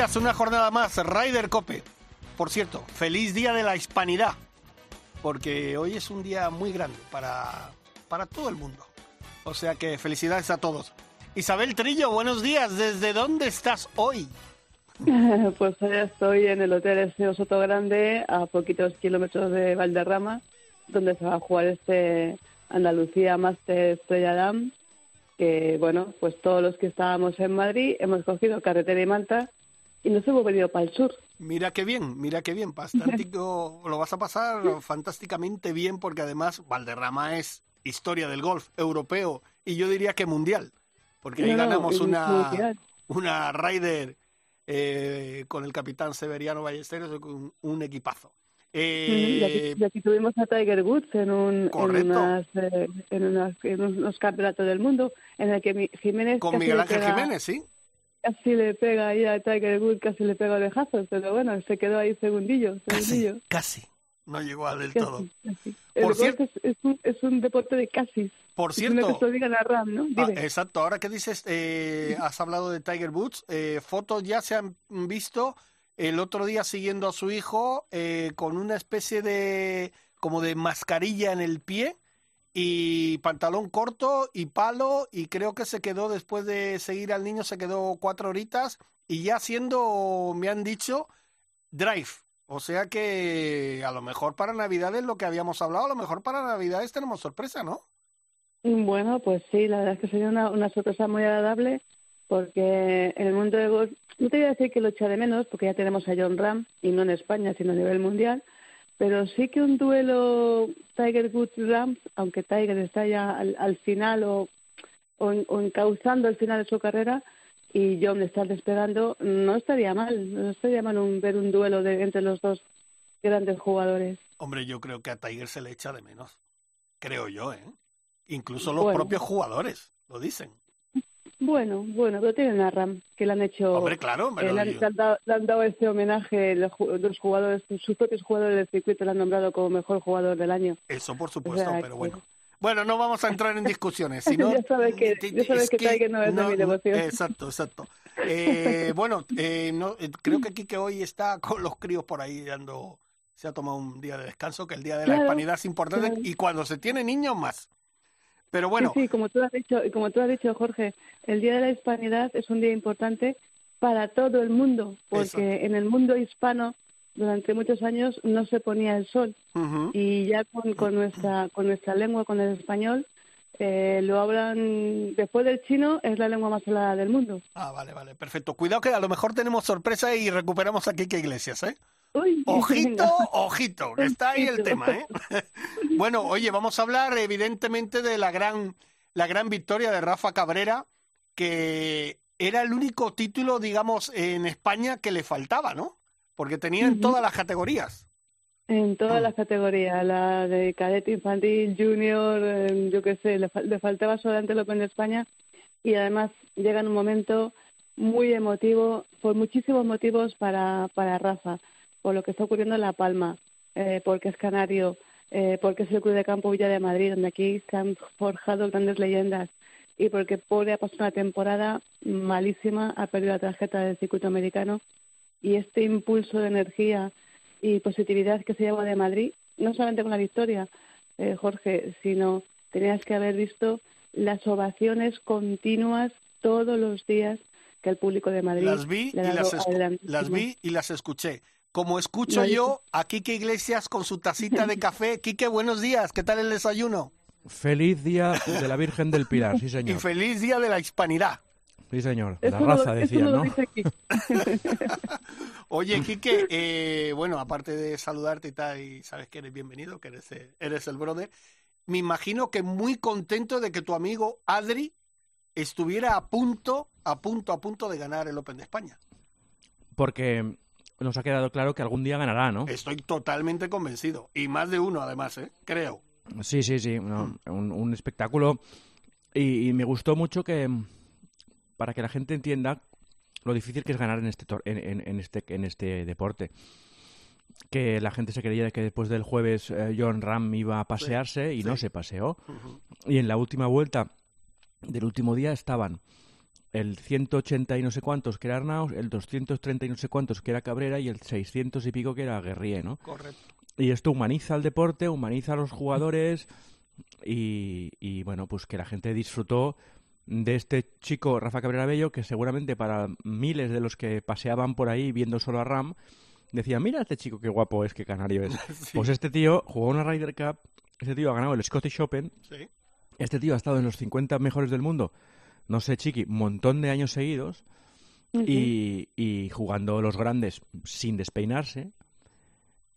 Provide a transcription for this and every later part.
Días, una jornada más, Ryder Cope. Por cierto, feliz día de la hispanidad, porque hoy es un día muy grande para, para todo el mundo. O sea que felicidades a todos. Isabel Trillo, buenos días, ¿desde dónde estás hoy? Pues hoy estoy en el Hotel Eseo Soto Grande, a poquitos kilómetros de Valderrama, donde se va a jugar este Andalucía Master Estrella Dam, que bueno, pues todos los que estábamos en Madrid hemos cogido carretera y manta y nos hemos venido para el sur. Mira qué bien, mira qué bien, fantástico, lo vas a pasar fantásticamente bien porque además Valderrama es historia del golf europeo y yo diría que mundial, porque ahí No, ganamos una, una Ryder eh, con el capitán Severiano Ballesteros, un, un equipazo. Eh, y, aquí, y aquí tuvimos a Tiger Woods en, un, en, Correcto. unas, eh, en, unas- en unos campeonatos del mundo, en el que Jiménez con Miguel Ángel Jiménez, ¿sí? Casi le pega ahí a Tiger Woods, casi le pega orejazos, pero bueno, se quedó ahí segundillo, Casi, segundillo. casi. No llegó a del Casi, todo. casi. Por cierto- es, es un, es un deporte de casi. Por cierto, se lo digan a Ram, ¿no? Ah, exacto, ahora que dices, eh, has hablado de Tiger Woods, eh, fotos ya se han visto el otro día siguiendo a su hijo eh, con una especie de como de mascarilla en el pie y pantalón corto y palo y creo que se quedó después de seguir al niño se quedó cuatro horitas y ya haciendo me han dicho drive. O sea que a lo mejor para navidades lo que habíamos hablado a lo mejor para navidades tenemos sorpresa no Bueno, pues sí, la verdad es que sería una, una sorpresa muy agradable porque en el mundo del golf, no te voy a decir que lo echa de menos porque ya tenemos a John Ram y no en España, sino a nivel mundial, pero sí que un duelo Tiger Woods-Ram, aunque Tiger está ya al, al final o, o, o encauzando el final de su carrera y John está despegando, no estaría mal, no estaría mal un- ver un duelo de, entre los dos grandes jugadores. Hombre, yo creo que a Tiger se le echa de menos. Creo yo, ¿eh? Incluso los Bueno. propios jugadores lo dicen. Bueno, bueno, pero tienen a Ram, que le han hecho... Hombre, claro, me Eh, lo le, han, digo. le han dado, le han dado este homenaje los, ju- los jugadores, sus propios jugadores del circuito le han nombrado como mejor jugador del año. Eso por supuesto, sea, pero que- bueno. Bueno, no vamos a entrar en discusiones. sino- Ya sabes que- ya sabes es que Tiger no es de mi devoción. Exacto, exacto. Eh, bueno, eh, no, eh, creo que Quique hoy está con los críos por ahí dando... Se ha tomado un día de descanso, que el día de la Claro, hispanidad es importante claro. y cuando se tiene niños más. Pero bueno, Sí, sí, como tú has dicho, como tú has dicho, Jorge, el Día de la Hispanidad es un día importante para todo el mundo, porque Exacto. en el mundo hispano durante muchos años no se ponía el sol y ya con, con nuestra con nuestra lengua, con el español, eh, lo hablan después del chino es la lengua más hablada del mundo. Ah, vale, vale, perfecto. Cuidado que a lo mejor tenemos sorpresa y recuperamos a Quique Iglesias, ¿eh? Uy, Ojito, venga. ojito, que está ahí el tema, ¿eh? bueno, oye, vamos a hablar evidentemente de la gran, la gran victoria de Rafa Cabrera, que era el único título, digamos, en España que le faltaba, ¿no? Porque tenía en todas las categorías. En Mm. todas las categorías, la de cadete infantil, junior, eh, yo qué sé, le, fal- le faltaba solamente el Open de España y además llega en un momento muy emotivo por muchísimos motivos para, para Rafa, por lo que está ocurriendo en La Palma, eh, porque es canario, eh, porque es el Club de Campo Villa de Madrid, donde aquí se han forjado grandes leyendas y porque pobre ha pasado una temporada malísima, ha perdido la tarjeta del circuito americano y este impulso de energía y positividad que se lleva de Madrid, no solamente con la victoria, eh, Jorge, sino tenías que haber visto las ovaciones continuas todos los días que el público de Madrid Las vi y le dado las, las vi y las escuché. Como escucho yo a Quique Iglesias con su tacita de café. Quique, buenos días, ¿qué tal el desayuno? Feliz día de la Virgen del Pilar, sí Y señor. feliz día de la hispanidad. Sí señor, la Eso no lo- raza decía, no. Oye, Quique, eh, bueno, aparte de saludarte y tal, y sabes que eres bienvenido, que eres, eh, eres el brother, me imagino que muy contento de que tu amigo Adri estuviera a punto, a punto, a punto de ganar el Open de España. Porque nos ha quedado claro que algún día ganará, ¿no? Estoy totalmente convencido. Y más de uno, además, ¿eh? creo. Sí, sí, sí. un, un, espectáculo. Y, me gustó mucho que, para que la gente entienda lo difícil que es ganar en este, en, en este, en este deporte que la gente se creía que después del jueves eh, John Ram iba a pasearse y no se paseó. Y en la última vuelta del último día estaban el 180 y no sé cuántos que era Arnaus, el 230 y no sé cuántos que era Cabrera y el 600 y pico que era Guerrier, ¿no? Correcto. Y esto humaniza el deporte, humaniza a los jugadores y, y bueno, pues que la gente disfrutó de este chico Rafa Cabrera Bello que seguramente para miles de los que paseaban por ahí viendo solo a Ram decía, mira este chico qué guapo es, qué canario es. Pues este tío jugó una Ryder Cup, este tío ha ganado el Scottish Open, este tío ha estado en los 50 mejores del mundo, no sé, chiqui, un montón de años seguidos, y, y, jugando los grandes sin despeinarse,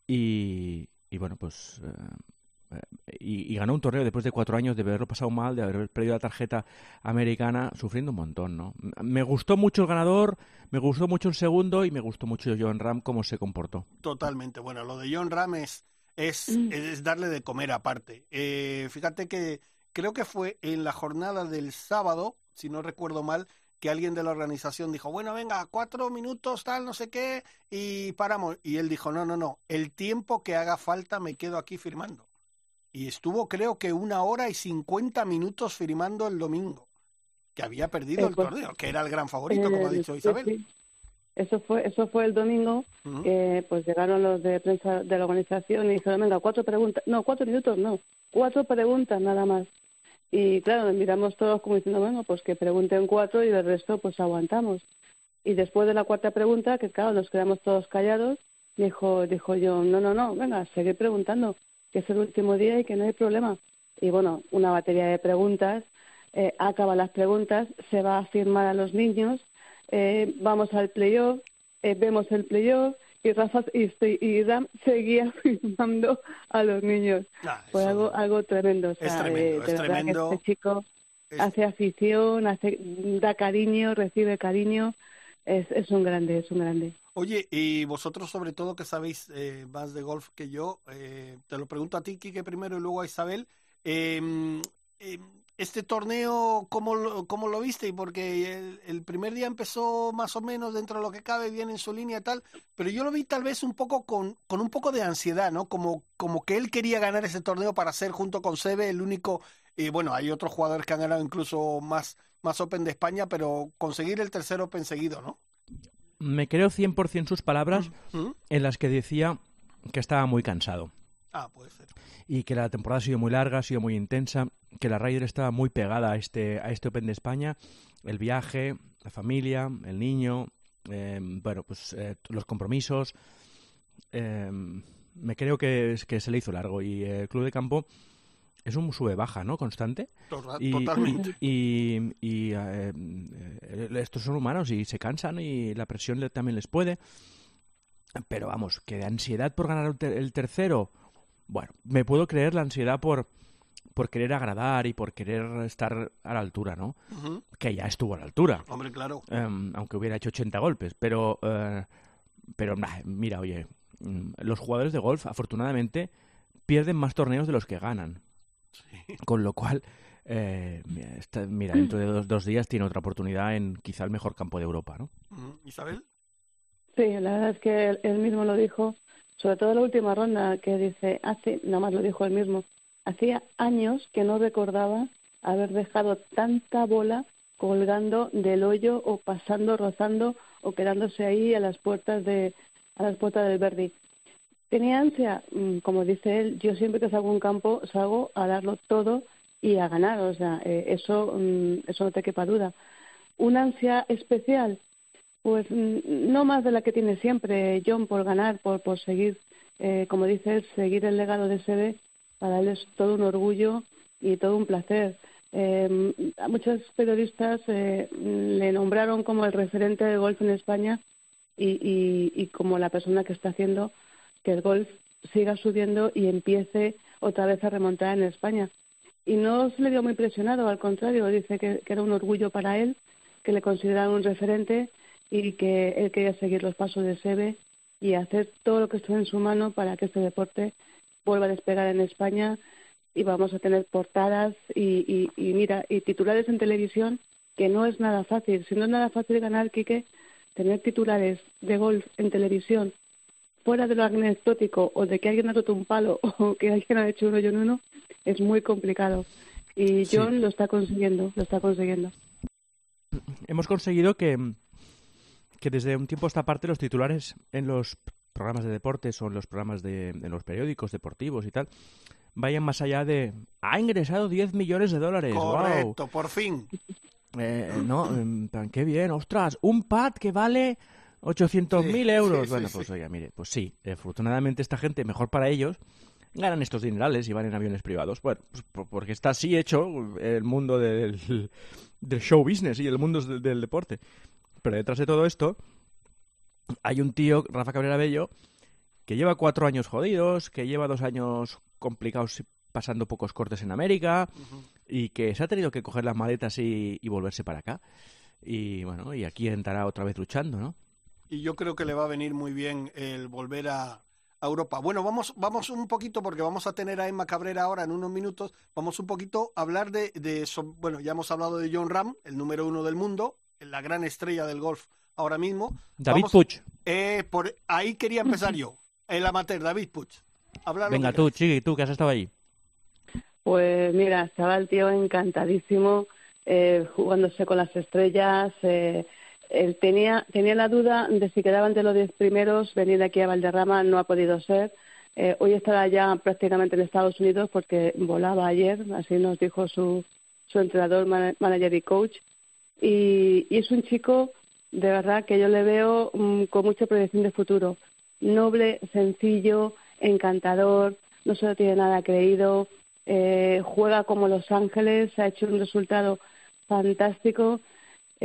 y, y bueno, pues eh, y, ganó un torneo después de cuatro años de haberlo pasado mal, de haber perdido la tarjeta americana, sufriendo un montón, ¿no? Me gustó mucho el ganador, me gustó mucho el segundo y me gustó mucho John Ram cómo se comportó. Totalmente. Bueno, lo de John Ram es, es, mm. es darle de comer aparte. Eh, fíjate que creo que fue en la jornada del sábado, si no recuerdo mal, que alguien de la organización dijo, bueno, venga, cuatro minutos, tal, no sé qué, y paramos. Y él dijo, no, no, no, el tiempo que haga falta me quedo aquí firmando y estuvo creo que una hora y cincuenta minutos firmando el domingo, que había perdido el, torneo, que era el gran favorito, como ha dicho Isabel. Eso fue, eso fue el domingo, pues llegaron los de prensa de la organización y dijeron, venga, cuatro preguntas, no, cuatro minutos, no, cuatro preguntas nada más. Y claro, miramos todos como diciendo, bueno, pues que pregunten cuatro y del resto pues aguantamos. Y después de la cuarta pregunta, que claro, nos quedamos todos callados, dijo, dijo yo, no, no, no, venga, seguir preguntando que es el último día y que no hay problema. Y bueno, una batería de preguntas, eh, acaba las preguntas, se va a firmar a los niños, eh, vamos al playoff, eh, vemos el playoff y Rafa y, y Ram seguía firmando a los niños. Ah, Fue algo, algo tremendo. O sea, de verdad que este chico hace afición, hace, da cariño, recibe cariño. Es, es un grande, es un grande. Oye, y vosotros sobre todo que sabéis eh, más de golf que yo, eh, te lo pregunto a ti, Quique, primero y luego a Isabel. Em, este torneo, ¿cómo lo, cómo lo viste? Porque el, primer día empezó más o menos dentro de lo que cabe, bien en su línea y tal, pero yo lo vi tal vez un poco con, con un poco de ansiedad, ¿no? Como, como que él quería ganar ese torneo para ser junto con Sebe el único, y bueno, hay otros jugadores que han ganado incluso más, más Open de España, pero conseguir el tercer Open seguido, ¿no? me creo 100% sus palabras en las que decía que estaba muy cansado. Ah, puede ser. Y que la temporada ha sido muy larga, ha sido muy intensa, que la Ryder estaba muy pegada a este, a este Open de España, el viaje, la familia, el niño, em, bueno, pues eh, los compromisos. Em, me creo que, que se le hizo largo y el Club de Campo es un sube-baja, ¿no? Constante. Totalmente. Y, y, eh, estos son humanos y se cansan y la presión también les puede. Pero vamos, que de ansiedad por ganar el tercero, bueno, me puedo creer la ansiedad por, por querer agradar y por querer estar a la altura, ¿no? Que ya estuvo a la altura. Hombre, claro. Em, aunque hubiera hecho 80 golpes. Pero, eh, pero mira, oye, mm, los jugadores de golf, afortunadamente, pierden más torneos de los que ganan. Con lo cual, eh, mira, dentro de dos, días tiene otra oportunidad en quizá el mejor campo de Europa, ¿no? Isabel. Sí, la verdad es que él, mismo lo dijo, sobre todo la última ronda, que dice, hace, nada más lo dijo él mismo, hacía años que no recordaba haber dejado tanta bola colgando del hoyo o pasando, rozando o quedándose ahí a las puertas de a las puertas del Verdi. Tenía ansia, mm, como dice él, yo siempre que salgo a un campo salgo a darlo todo y a ganar, o sea, eh, eso, mm, eso no te quepa duda. ¿Una ansia especial? Pues mm, no más de la que tiene siempre John por ganar, por, por seguir, eh, como dice él, seguir el legado de SB, para él es todo un orgullo y todo un placer. Eh, a muchos periodistas le nombraron como el referente del golf en España y, y, como la persona que está haciendo que el golf siga subiendo y empiece otra vez a remontar en España. Y no se le dio muy presionado, al contrario, dice que, era un orgullo para él, que le consideraban un referente y que él quería seguir los pasos de Sebe y hacer todo lo que esté en su mano para que este deporte vuelva a despegar en España y vamos a tener portadas y, y, mira, y titulares en televisión que no es nada fácil. Si no es nada fácil ganar, Quique, tener titulares de golf en televisión fuera de lo anecdótico o de que alguien ha roto un palo o que alguien ha hecho uno y uno, es muy complicado. Y John lo está consiguiendo, lo está consiguiendo. Hemos conseguido que, que desde un tiempo a esta parte los titulares en los programas de deportes o en los programas de en los periódicos deportivos y tal vayan más allá de ha ingresado 10 millones de dólares. Correcto, por fin. Eh, no, qué bien, ostras, un pad que vale 800.000 mil euros. bueno, pues oiga, mire, pues sí, afortunadamente esta gente, mejor para ellos, ganan estos dinerales y van en aviones privados. Bueno, pues porque está así hecho el mundo del, del show business y el mundo del, deporte. Pero detrás de todo esto hay un tío, Rafa Cabrera Bello, que lleva cuatro años jodidos, que lleva dos años complicados pasando pocos cortes en América y que se ha tenido que coger las maletas y, y volverse para acá. Y bueno, y aquí entrará otra vez luchando, ¿no? y yo creo que le va a venir muy bien el volver a, Europa. Bueno, vamos, vamos un poquito, porque vamos a tener a Emma Cabrera ahora en unos minutos, vamos un poquito a hablar de, de bueno, ya hemos hablado de John Ram, el número uno del mundo, la gran estrella del golf ahora mismo. David Puch. Eh, por ahí quería empezar yo, el amateur, David Puch. Venga tú, Chiqui, tú que has estado ahí. Pues mira, estaba el tío encantadísimo, eh, jugándose con las estrellas, eh, él tenía, tenía la duda de si quedaban de los diez primeros, venir aquí a Valderrama no ha podido ser. Eh, hoy estará ya prácticamente en Estados Unidos porque volaba ayer, así nos dijo su, su entrenador, manager y coach. Y, es un chico, de verdad, que yo le veo mm, con mucha proyección de futuro. Noble, sencillo, encantador, no solo tiene nada creído, eh, juega como Los Ángeles, ha hecho un resultado fantástico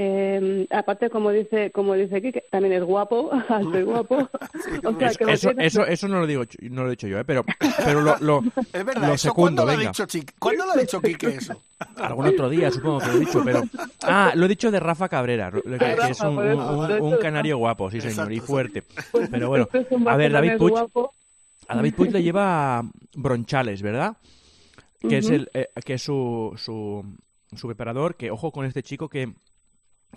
eh, aparte, como dice, como dice aquí, que también es guapo, alto y guapo. eso, eso, eso, no lo digo, no lo he dicho yo, ¿eh? pero, pero lo, lo, es verdad, lo segundo, ¿cuándo, Lo ha dicho, ¿Cuándo lo ha dicho Quique eso? Algún otro día, supongo que lo he dicho, pero... Ah, lo he dicho de Rafa Cabrera, que, es un, un, canario guapo, sí señor, y fuerte. Pero bueno, a ver, David Puig, a David Puig le lleva Bronchales, ¿verdad? Que es, el, eh, que es su, su, su preparador, que ojo con este chico que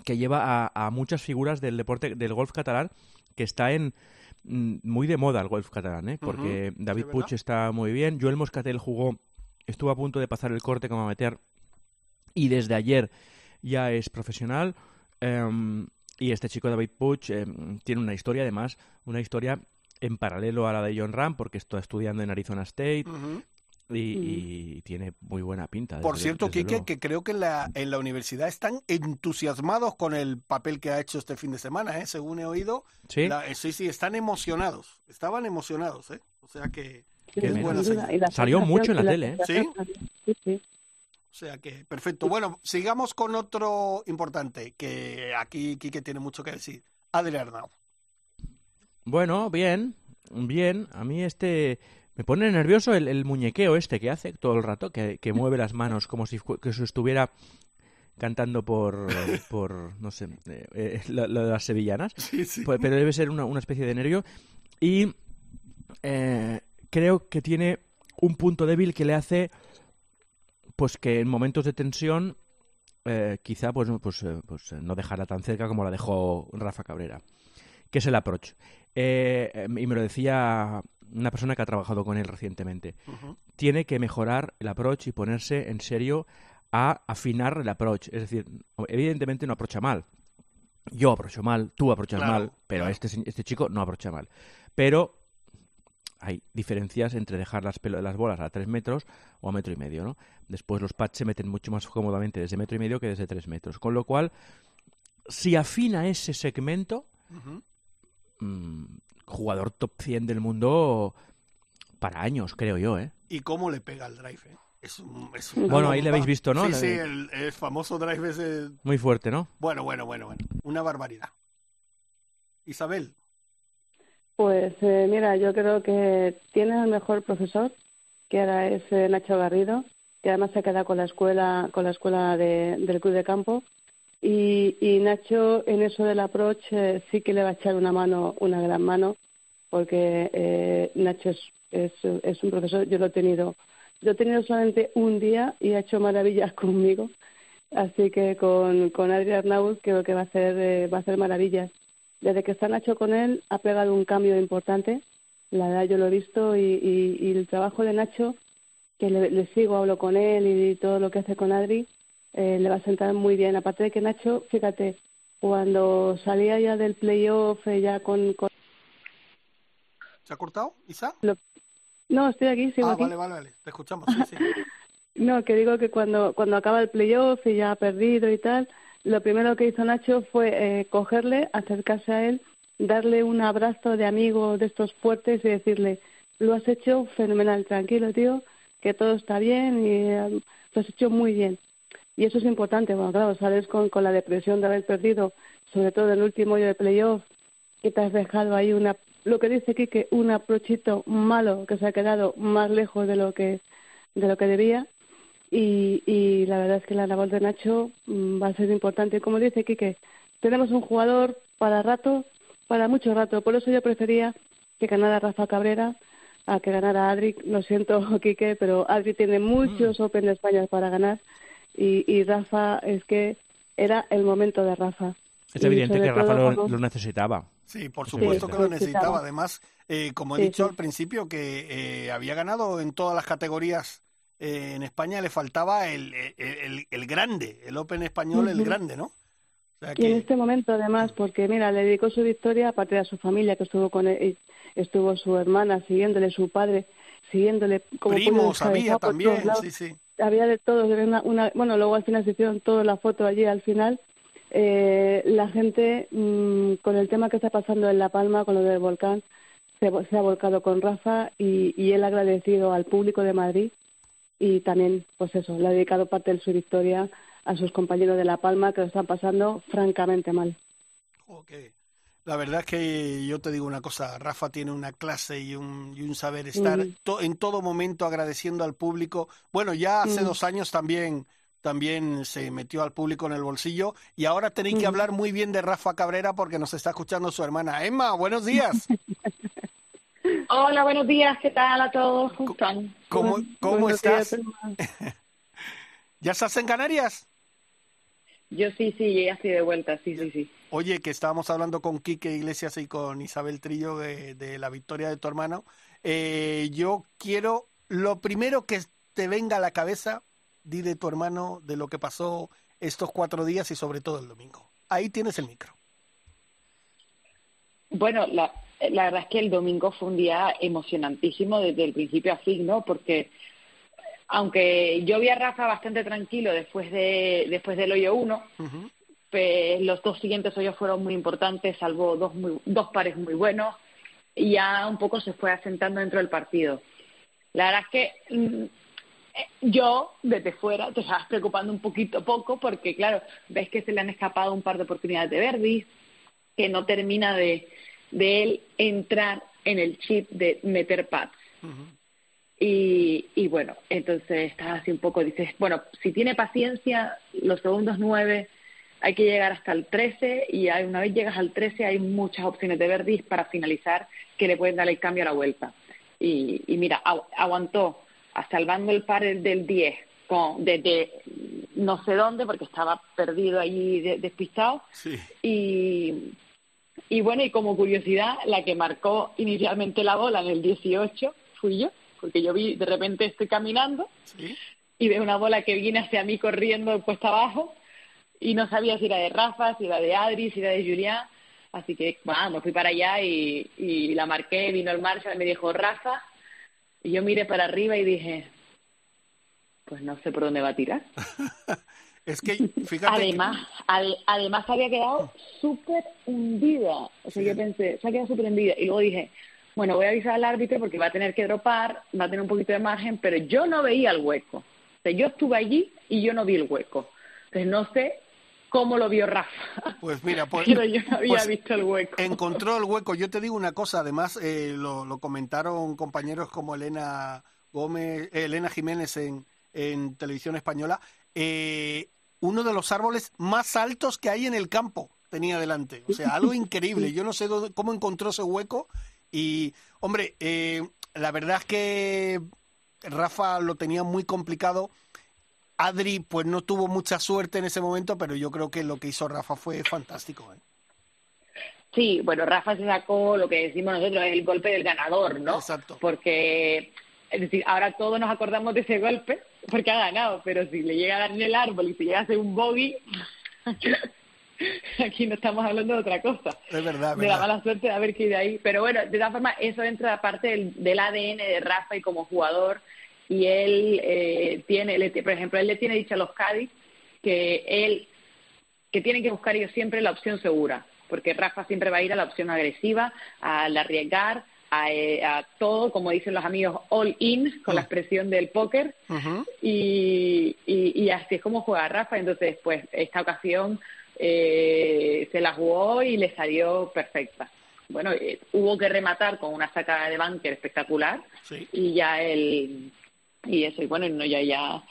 que lleva a, muchas figuras del deporte del golf catalán que está en mm, muy de moda el golf catalán, ¿eh? porque David Puig está muy bien, Joel Moscatel jugó, estuvo a punto de pasar el corte como amateur y desde ayer ya es profesional. Em, y este chico David Puig em, tiene una historia, además, una historia en paralelo a la de John Ram, porque está estudiando en Arizona State, y, tiene muy buena pinta. Por cierto, Kike, que creo que en la, en la universidad están entusiasmados con el papel que ha hecho este fin de semana, ¿eh? según he oído. Sí, eh, sí, sí, están emocionados. Estaban emocionados, ¿eh? O sea que Salió mucho en la tele, ¿eh? ¿Sí? Sí, O sea que, perfecto. Bueno, sigamos con otro importante, que aquí Quique tiene mucho que decir. Adrián Arnau. Bueno, bien, bien. A mí este me pone nervioso el, muñequeo este que hace todo el rato, que, mueve las manos como si que estuviera cantando por, por no sé, eh, eh, lo, de las sevillanas. Pues, pero debe ser una, especie de nervio. Y eh, creo que tiene un punto débil que le hace pues que en momentos de tensión quizá pues, pues, pues no dejarla tan cerca como la dejó Rafa Cabrera, que es el approach. y me lo decía una persona que ha trabajado con él recientemente. Tiene que mejorar el approach y ponerse en serio a afinar el approach. Es decir, evidentemente no aprocha mal. Yo aprocho mal, tú aprochas mal, pero este, este chico no aprocha mal. Pero hay diferencias entre dejar las, las bolas a tres metros o a metro y medio, ¿no? Después los pads se meten mucho más cómodamente desde metro y medio que desde tres metros. Con lo cual, si afina ese segmento, jugador top 100 del mundo para años, creo yo, ¿eh? ¿Y cómo le pega el drive? Eh? Es bueno, ahí le habéis visto, ¿no? Sí, sí, el, famoso drive es... Muy fuerte, ¿no? Bueno, bueno, bueno, bueno. Una barbaridad. Isabel. Pues eh, mira, yo creo que tiene el mejor profesor que ahora es eh, Nacho Garrido, que además se queda con la escuela, con la escuela de, del club de campo. Y, y Nacho en eso del approach eh, sí que le va a echar una mano, una gran mano, porque eh, Nacho es, es, un profesor, yo lo he tenido, yo he tenido solamente un día y ha hecho maravillas conmigo, así que con, con Adrián Arnaud creo que va a hacer, eh, va a hacer maravillas. Desde que está Nacho con él ha pegado un cambio importante, la verdad yo lo he visto y, y, y el trabajo de Nacho, que le, le sigo, hablo con él y todo lo que hace con Adri, eh, le va a sentar muy bien. Aparte de que Nacho, fíjate, cuando salía ya del playoff, eh, ya con, con... ¿Se ha cortado, Isa? Lo... No, estoy aquí, sigo ah, aquí. vale, vale, vale, te escuchamos, sí, sí. no, que digo que cuando, cuando acaba el playoff y ya ha perdido y tal, lo primero que hizo Nacho fue eh, cogerle, acercarse a él, darle un abrazo de amigo de estos fuertes y decirle, lo has hecho fenomenal, tranquilo, tío, que todo está bien y eh, lo has hecho muy bien. Y eso es importante, bueno, claro, sales con, con la depresión de haber perdido, sobre todo en el último hoyo de playoff, que te has dejado ahí una, lo que dice Quique, un aprochito malo que se ha quedado más lejos de lo que, de lo que debía. Y, y la verdad es que la labor de Nacho mmm, va a ser importante. Como dice Quique, tenemos un jugador para rato, para mucho rato. Por eso yo prefería que ganara Rafa Cabrera a que ganara Adri. Lo siento, Quique, pero Adri tiene muchos mm. Open de España para ganar y, y Rafa es que era el momento de Rafa. Es evidente que Rafa lo, necesitaba. Sí, por supuesto sí, que lo necesitaba. Además, eh, como he sí, dicho sí. al principio, que eh, había ganado en todas las categorías eh, en España, le faltaba el, el, el, grande, el Open español, uh -huh. el grande, ¿no? O sea que... Y en este momento, además, porque mira, le dedicó su victoria aparte de a su familia, que estuvo con él, estuvo su hermana siguiéndole, su padre siguiéndole. Como Primos había también, sí, sí había de todos, una, una, bueno, luego al final se hicieron toda la foto allí al final. Eh, la gente, mmm, con el tema que está pasando en La Palma, con lo del volcán, se, se ha volcado con Rafa y, y él ha agradecido al público de Madrid y también, pues eso, le ha dedicado parte de su victoria a sus compañeros de La Palma que lo están pasando francamente mal. Okay. La verdad es que yo te digo una cosa, Rafa tiene una clase y un, y un saber estar mm. to, en todo momento agradeciendo al público. Bueno, ya hace mm. dos años también también se metió al público en el bolsillo y ahora tenéis mm. que hablar muy bien de Rafa Cabrera porque nos está escuchando su hermana. Emma, buenos días. Hola, buenos días, ¿qué tal a todos? ¿Cómo están? ¿Cómo, cómo estás? Días, ¿Ya estás en Canarias? Yo sí, sí, ya estoy de vuelta, sí, sí, sí. Oye, que estábamos hablando con Quique Iglesias y con Isabel Trillo de, de la victoria de tu hermano. Eh, yo quiero, lo primero que te venga a la cabeza, di de tu hermano, de lo que pasó estos cuatro días y sobre todo el domingo. Ahí tienes el micro. Bueno, la, la verdad es que el domingo fue un día emocionantísimo desde el principio a fin, ¿no? Porque aunque yo vi a Rafa bastante tranquilo después de después del hoyo 1, uh -huh. Pues los dos siguientes hoyos fueron muy importantes, salvo dos, muy, dos pares muy buenos, y ya un poco se fue asentando dentro del partido. La verdad es que mmm, yo, desde fuera, te estabas preocupando un poquito poco, porque claro, ves que se le han escapado un par de oportunidades de Verdi, que no termina de, de él entrar en el chip de meter pads. Uh -huh. Y, y bueno, entonces estás así un poco, dices, bueno, si tiene paciencia, los segundos nueve hay que llegar hasta el 13 y hay, una vez llegas al 13 hay muchas opciones de verdis para finalizar que le pueden dar el cambio a la vuelta. Y, y mira, agu aguantó salvando el par del 10 con, desde no sé dónde porque estaba perdido allí de, despistado. Sí. Y, y bueno, y como curiosidad, la que marcó inicialmente la bola en el 18 fui yo porque yo vi, de repente estoy caminando ¿Sí? y veo una bola que viene hacia mí corriendo puesta abajo y no sabía si era de Rafa, si era de Adri, si era de Julián. Así que, me fui para allá y, y la marqué, vino el Marshall, me dijo Rafa, y yo miré para arriba y dije, pues no sé por dónde va a tirar. es que, fíjate. Además, que... ad, además había quedado súper hundida. O sea, sí. yo pensé, se ha quedado súper hundida. Y luego dije, bueno, voy a avisar al árbitro porque va a tener que dropar, va a tener un poquito de margen, pero yo no veía el hueco. O sea, yo estuve allí y yo no vi el hueco. Entonces no sé cómo lo vio Rafa. Pues mira, pues, pero yo no había pues visto el hueco. Encontró el hueco. Yo te digo una cosa, además eh, lo, lo, comentaron compañeros como Elena Gómez, Elena Jiménez en, en televisión española, eh, uno de los árboles más altos que hay en el campo tenía delante. O sea, algo increíble. Yo no sé cómo encontró ese hueco. Y, hombre, eh, la verdad es que Rafa lo tenía muy complicado. Adri, pues no tuvo mucha suerte en ese momento, pero yo creo que lo que hizo Rafa fue fantástico. ¿eh? Sí, bueno, Rafa se sacó lo que decimos nosotros, el golpe del ganador, ¿no? Exacto. Porque, es decir, ahora todos nos acordamos de ese golpe porque ha ganado, pero si le llega a dar en el árbol y si llega a hacer un bogey, aquí no estamos hablando de otra cosa. Es verdad, De la mala suerte de haber que de ahí. Pero bueno, de todas formas, eso entra aparte del, del ADN de Rafa y como jugador. Y él eh, tiene, por ejemplo, él le tiene dicho a los Cádiz que él, que tienen que buscar ellos siempre la opción segura porque Rafa siempre va a ir a la opción agresiva, al arriesgar, a, eh, a, todo, como dicen los amigos, all in, con la ah. expresión del póker, y, y, así es como juega Rafa. Entonces, pues, esta ocasión eh, se la jugó y le salió perfecta. Bueno, eh, hubo que rematar con una sacada de bunker espectacular, y ya el. Y eso, y bueno, no, ya, ya.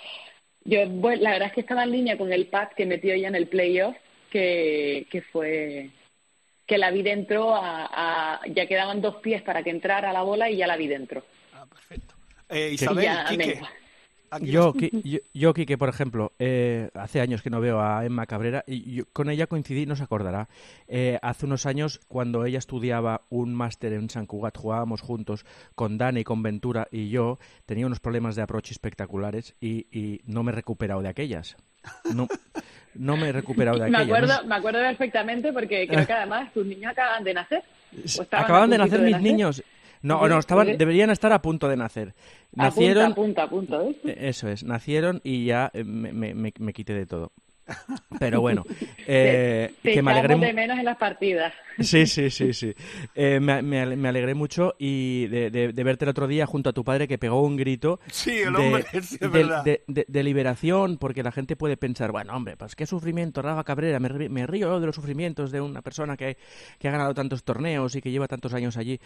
Yo, la verdad es que estaba en línea con el pack que metió ya en el playoff, que, que fue que la vi dentro, a, ya quedaban dos pies para que entrara la bola y ya la vi dentro. Ah, perfecto. Eh, Isabel, yo, yo, yo, Quique, por ejemplo, eh, hace años que no veo a Emma Cabrera y con ella coincidí, no se acordará. Eh, hace unos años, cuando ella estudiaba un máster en San Cugat, jugábamos juntos con Dani, con Ventura y yo. Tenía unos problemas de approach espectaculares y, y no me he recuperado de aquellas. No, no me he recuperado de aquellas. Me acuerdo, me acuerdo perfectamente porque creo que además tus niños acaban de nacer. Acaban de nacer mis niños. No, no, estaban, deberían estar a punto de nacer. Nacieron. A punto, a punto, ¿eh? Eso es, nacieron y ya eh, me, me, me quité de todo. Pero bueno, eh, que me alegré de menos en las partidas. Sí, sí, sí, sí. Eh, me, me, alegré mucho y de, de, verte el otro día junto a tu padre que pegó un grito sí, el hombre, de, de, liberación, porque la gente puede pensar, bueno, hombre, pues qué sufrimiento, Rafa Cabrera, me, me río de los sufrimientos de una persona que, que ha ganado tantos torneos y que lleva tantos años allí.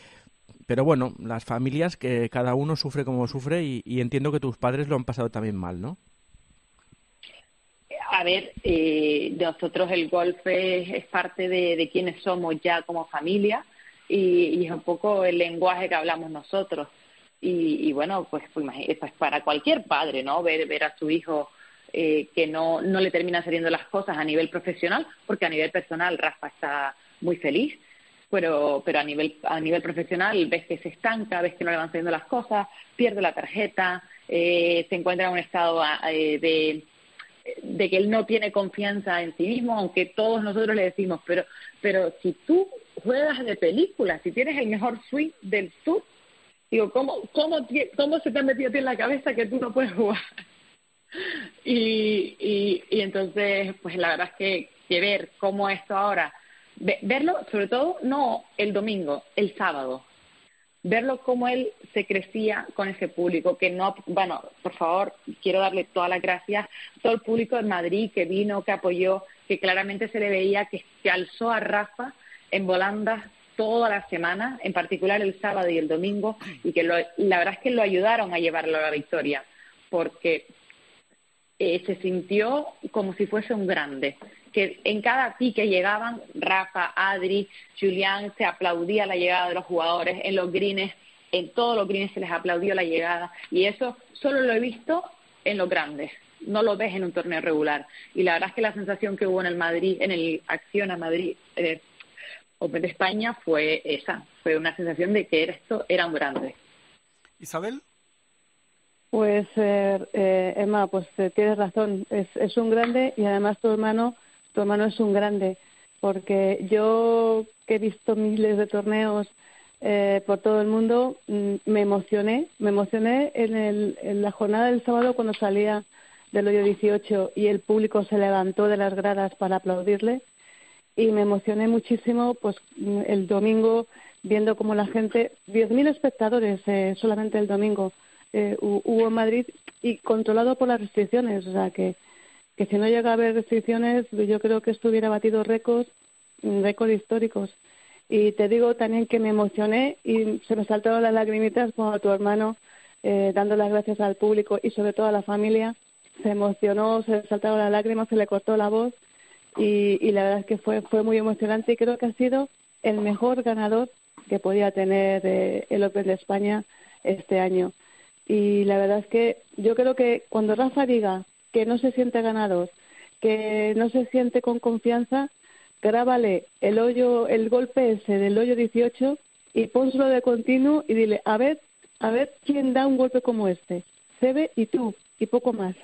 Pero bueno, las familias que cada uno sufre como sufre y, y entiendo que tus padres lo han pasado también mal, ¿no? A ver, eh, nosotros el golf es, parte de, quienes somos ya como familia y, es un poco el lenguaje que hablamos nosotros. Y, bueno, pues, pues, pues, para cualquier padre, ¿no? Ver, ver a su hijo eh, que no, no le terminan saliendo las cosas a nivel profesional, porque a nivel personal Rafa está muy feliz, pero, pero a, nivel, a nivel profesional ves que se estanca, ves que no le van saliendo las cosas, pierde la tarjeta, eh, se encuentra en un estado eh, de de que él no tiene confianza en sí mismo, aunque todos nosotros le decimos, pero, pero si tú juegas de película, si tienes el mejor suite del sur, digo, ¿cómo, cómo, cómo se te ha metido a ti en la cabeza que tú no puedes jugar? Y, y, y entonces, pues la verdad es que, que ver cómo esto ahora, verlo sobre todo no el domingo, el sábado, verlo cómo él se crecía con ese público, que no, bueno, por favor, quiero darle todas las gracias a todo el público de Madrid que vino, que apoyó, que claramente se le veía que, se alzó a Rafa en volandas toda la semana, en particular el sábado y el domingo, y que la verdad es que lo ayudaron a llevarlo a la victoria, porque eh, se sintió como si fuese un grande que en cada ti que llegaban, Rafa, Adri, Julián, se aplaudía la llegada de los jugadores, en los greens, en todos los greens se les aplaudió la llegada, y eso solo lo he visto en los grandes, no lo ves en un torneo regular. Y la verdad es que la sensación que hubo en el Madrid, en el Acción a Madrid, eh, Open de España, fue esa, fue una sensación de que esto era un grande. Isabel. Pues, eh, eh Emma, pues eh, tienes razón, es, es un grande y además tu hermano tu hermano es un grande, porque yo que he visto miles de torneos eh, por todo el mundo, mm, me emocioné, me emocioné en, el, en la jornada del sábado cuando salía del hoyo 18 y el público se levantó de las gradas para aplaudirle y me emocioné muchísimo pues mm, el domingo viendo como la gente, 10.000 espectadores eh, solamente el domingo eh, hubo en Madrid y controlado por las restricciones, o sea que que si no llega a haber restricciones, yo creo que esto hubiera batido récords, mm, récords históricos. Y te digo también que me emocioné y se me saltaron las lagrimitas cuando tu hermano eh, dando las gracias al público y sobre todo a la familia. Se emocionó, se le saltaron las lágrimas, se le cortó la voz y, y la verdad es que fue, fue muy emocionante y creo que ha sido el mejor ganador que podía tener eh, el Open de España este año. Y la verdad es que yo creo que cuando Rafa diga que no se siente ganador, que no se siente con confianza, grábale el hoyo, el golpe ese del hoyo 18 y pónselo de continuo y dile, a ver, a ver quién da un golpe como este. Sebe y tú, y poco más.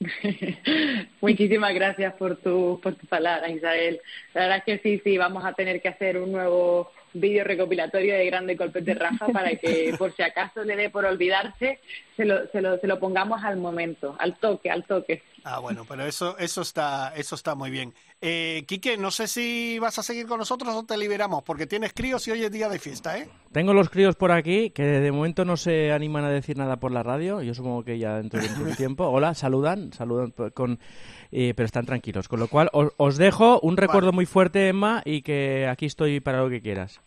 Muchísimas gracias por tu, por tu palabra, Isabel. La verdad es que sí, sí, vamos a tener que hacer un nuevo vídeo recopilatorio de grandes golpes de Rafa para que por si acaso le dé por olvidarse, se lo, se lo, se lo pongamos al momento, al toque, al toque. Ah, bueno, pero eso, eso está, eso está muy bien. Eh, Quique, no sé si vas a seguir con nosotros o te liberamos, porque tienes críos y hoy es día de fiesta, ¿eh? Tengo los críos por aquí, que de momento no se animan a decir nada por la radio. Yo supongo que ya dentro de un tiempo. Hola, saludan, saludan con, eh, pero están tranquilos. Con lo cual, os, dejo un recuerdo muy fuerte, Emma, y que aquí estoy para lo que quieras.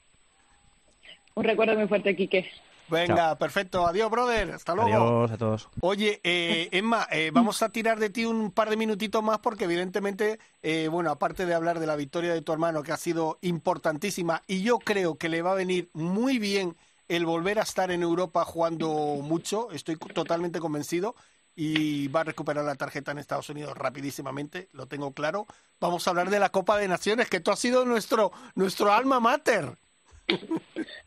Un recuerdo muy fuerte, Quique. Venga, perfecto. Adiós, brother. Hasta luego. Adiós a todos. Oye, eh, Emma, eh, vamos a tirar de ti un par de minutitos más porque evidentemente, eh, bueno, aparte de hablar de la victoria de tu hermano, que ha sido importantísima, y yo creo que le va a venir muy bien el volver a estar en Europa jugando mucho, estoy totalmente convencido, y va a recuperar la tarjeta en Estados Unidos rapidísimamente, lo tengo claro. Vamos a hablar de la Copa de Naciones, que tú has sido nuestro, nuestro alma mater.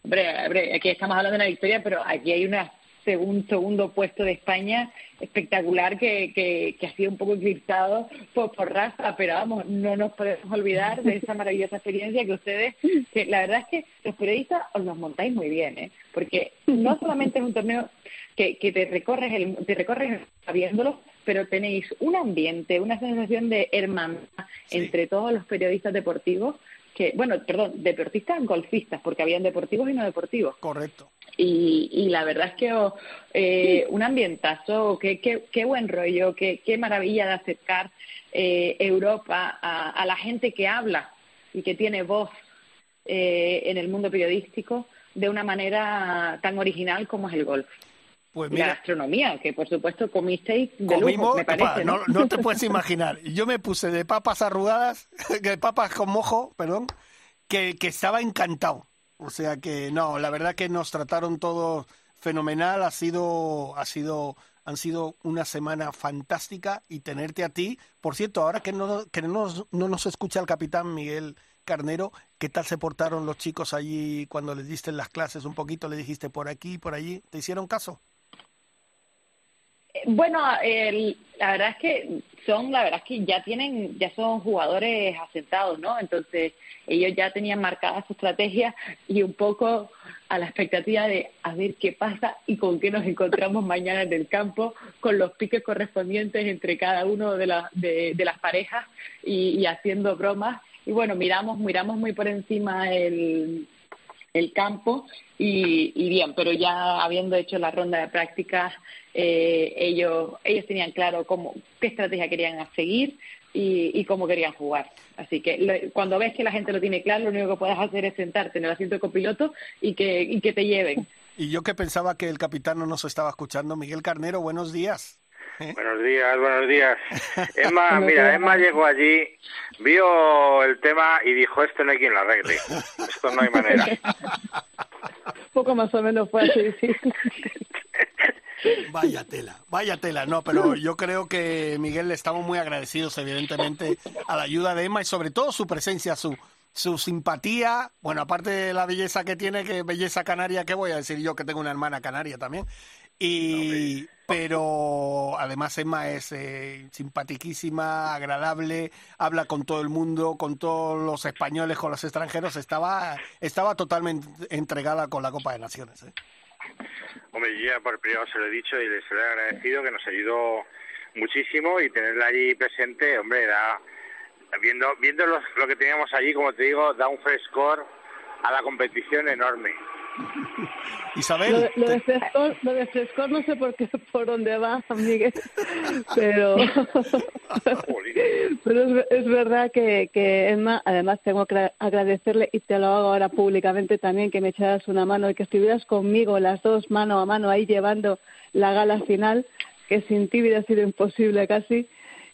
Hombre, aquí estamos hablando de una victoria, pero aquí hay una un segundo puesto de España espectacular que, que, ha sido un poco eclipsado por, por Rafa, pero vamos, no nos podemos olvidar de esa maravillosa experiencia que ustedes, que la verdad es que los periodistas os los montáis muy bien, ¿eh? porque no solamente es un torneo que, que te recorres el, te recorres sabiéndolo, pero tenéis un ambiente, una sensación de hermandad entre todos los periodistas deportivos que, bueno, perdón, deportistas golfistas, porque habían deportivos y no deportivos. Correcto. Y, y la verdad es que oh, eh, un ambientazo, qué, qué, qué buen rollo, qué, qué maravilla de acercar eh, Europa a, a, la gente que habla y que tiene voz eh, en el mundo periodístico de una manera tan original como es el golf. Pues mira, la gastronomía, que por supuesto comisteis de lujo, me parece, ¿no? ¿no? te puedes imaginar. Yo me puse de papas arrugadas, de papas con mojo, perdón, que, que estaba encantado. O sea que no, la verdad que nos trataron todos fenomenal, ha sido, ha sido, han sido una semana fantástica y tenerte a ti. Por cierto, ahora que no, que no, no nos escucha el capitán Miguel Carnero, ¿qué tal se portaron los chicos allí cuando les diste las clases un poquito? ¿Le dijiste por aquí, por allí? ¿Te hicieron caso? Bueno, el, la verdad es que son, la verdad es que ya tienen, ya son jugadores asentados, ¿no? Entonces ellos ya tenían marcada su estrategia y un poco a la expectativa de a ver qué pasa y con qué nos encontramos mañana en el campo, con los piques correspondientes entre cada uno de, de las parejas y, y haciendo bromas. Y bueno, miramos, miramos muy por encima el, el campo y, y, bien, pero ya habiendo hecho la ronda de prácticas, eh, ellos, ellos tenían claro cómo, qué estrategia querían seguir y, y cómo querían jugar. Así que cuando ves que la gente lo tiene claro, lo único que puedes hacer es sentarte en el asiento de copiloto y que, y que te lleven. Y yo que pensaba que el capitán no nos estaba escuchando, Miguel Carnero, buenos días. ¿Eh? Buenos días, buenos días. Emma, mira, Emma llegó allí, vio el tema y dijo, esto no hay quien lo arregle, esto no hay manera. Poco más o menos fue así, sí. Vaya tela, vaya tela, no, pero yo creo que Miguel le estamos muy agradecidos, evidentemente, a la ayuda de Emma y sobre todo su presencia, su, su simpatía, bueno, aparte de la belleza que tiene, que belleza canaria, ¿qué voy a decir yo que tengo una hermana canaria también? Y, pero además Emma es eh, simpatiquísima, agradable, habla con todo el mundo, con todos los españoles, con los extranjeros, estaba, estaba totalmente entregada con la Copa de Naciones. ¿eh? Hombre, yo ya por privado se lo he dicho y les he agradecido que nos ayudó muchísimo y tenerla allí presente, hombre, da, viendo, viendo lo que teníamos allí, como te digo, da un frescor a la competición enorme. Isabel. Lo, de, frescor, lo de frescor no sé por qué, por dónde va, Miguel, pero, pero es, verdad que, que Emma, además tengo que agradecerle y te lo hago ahora públicamente también que me echaras una mano y que estuvieras conmigo las dos mano a mano ahí llevando la gala final, que sin ti hubiera sido imposible casi.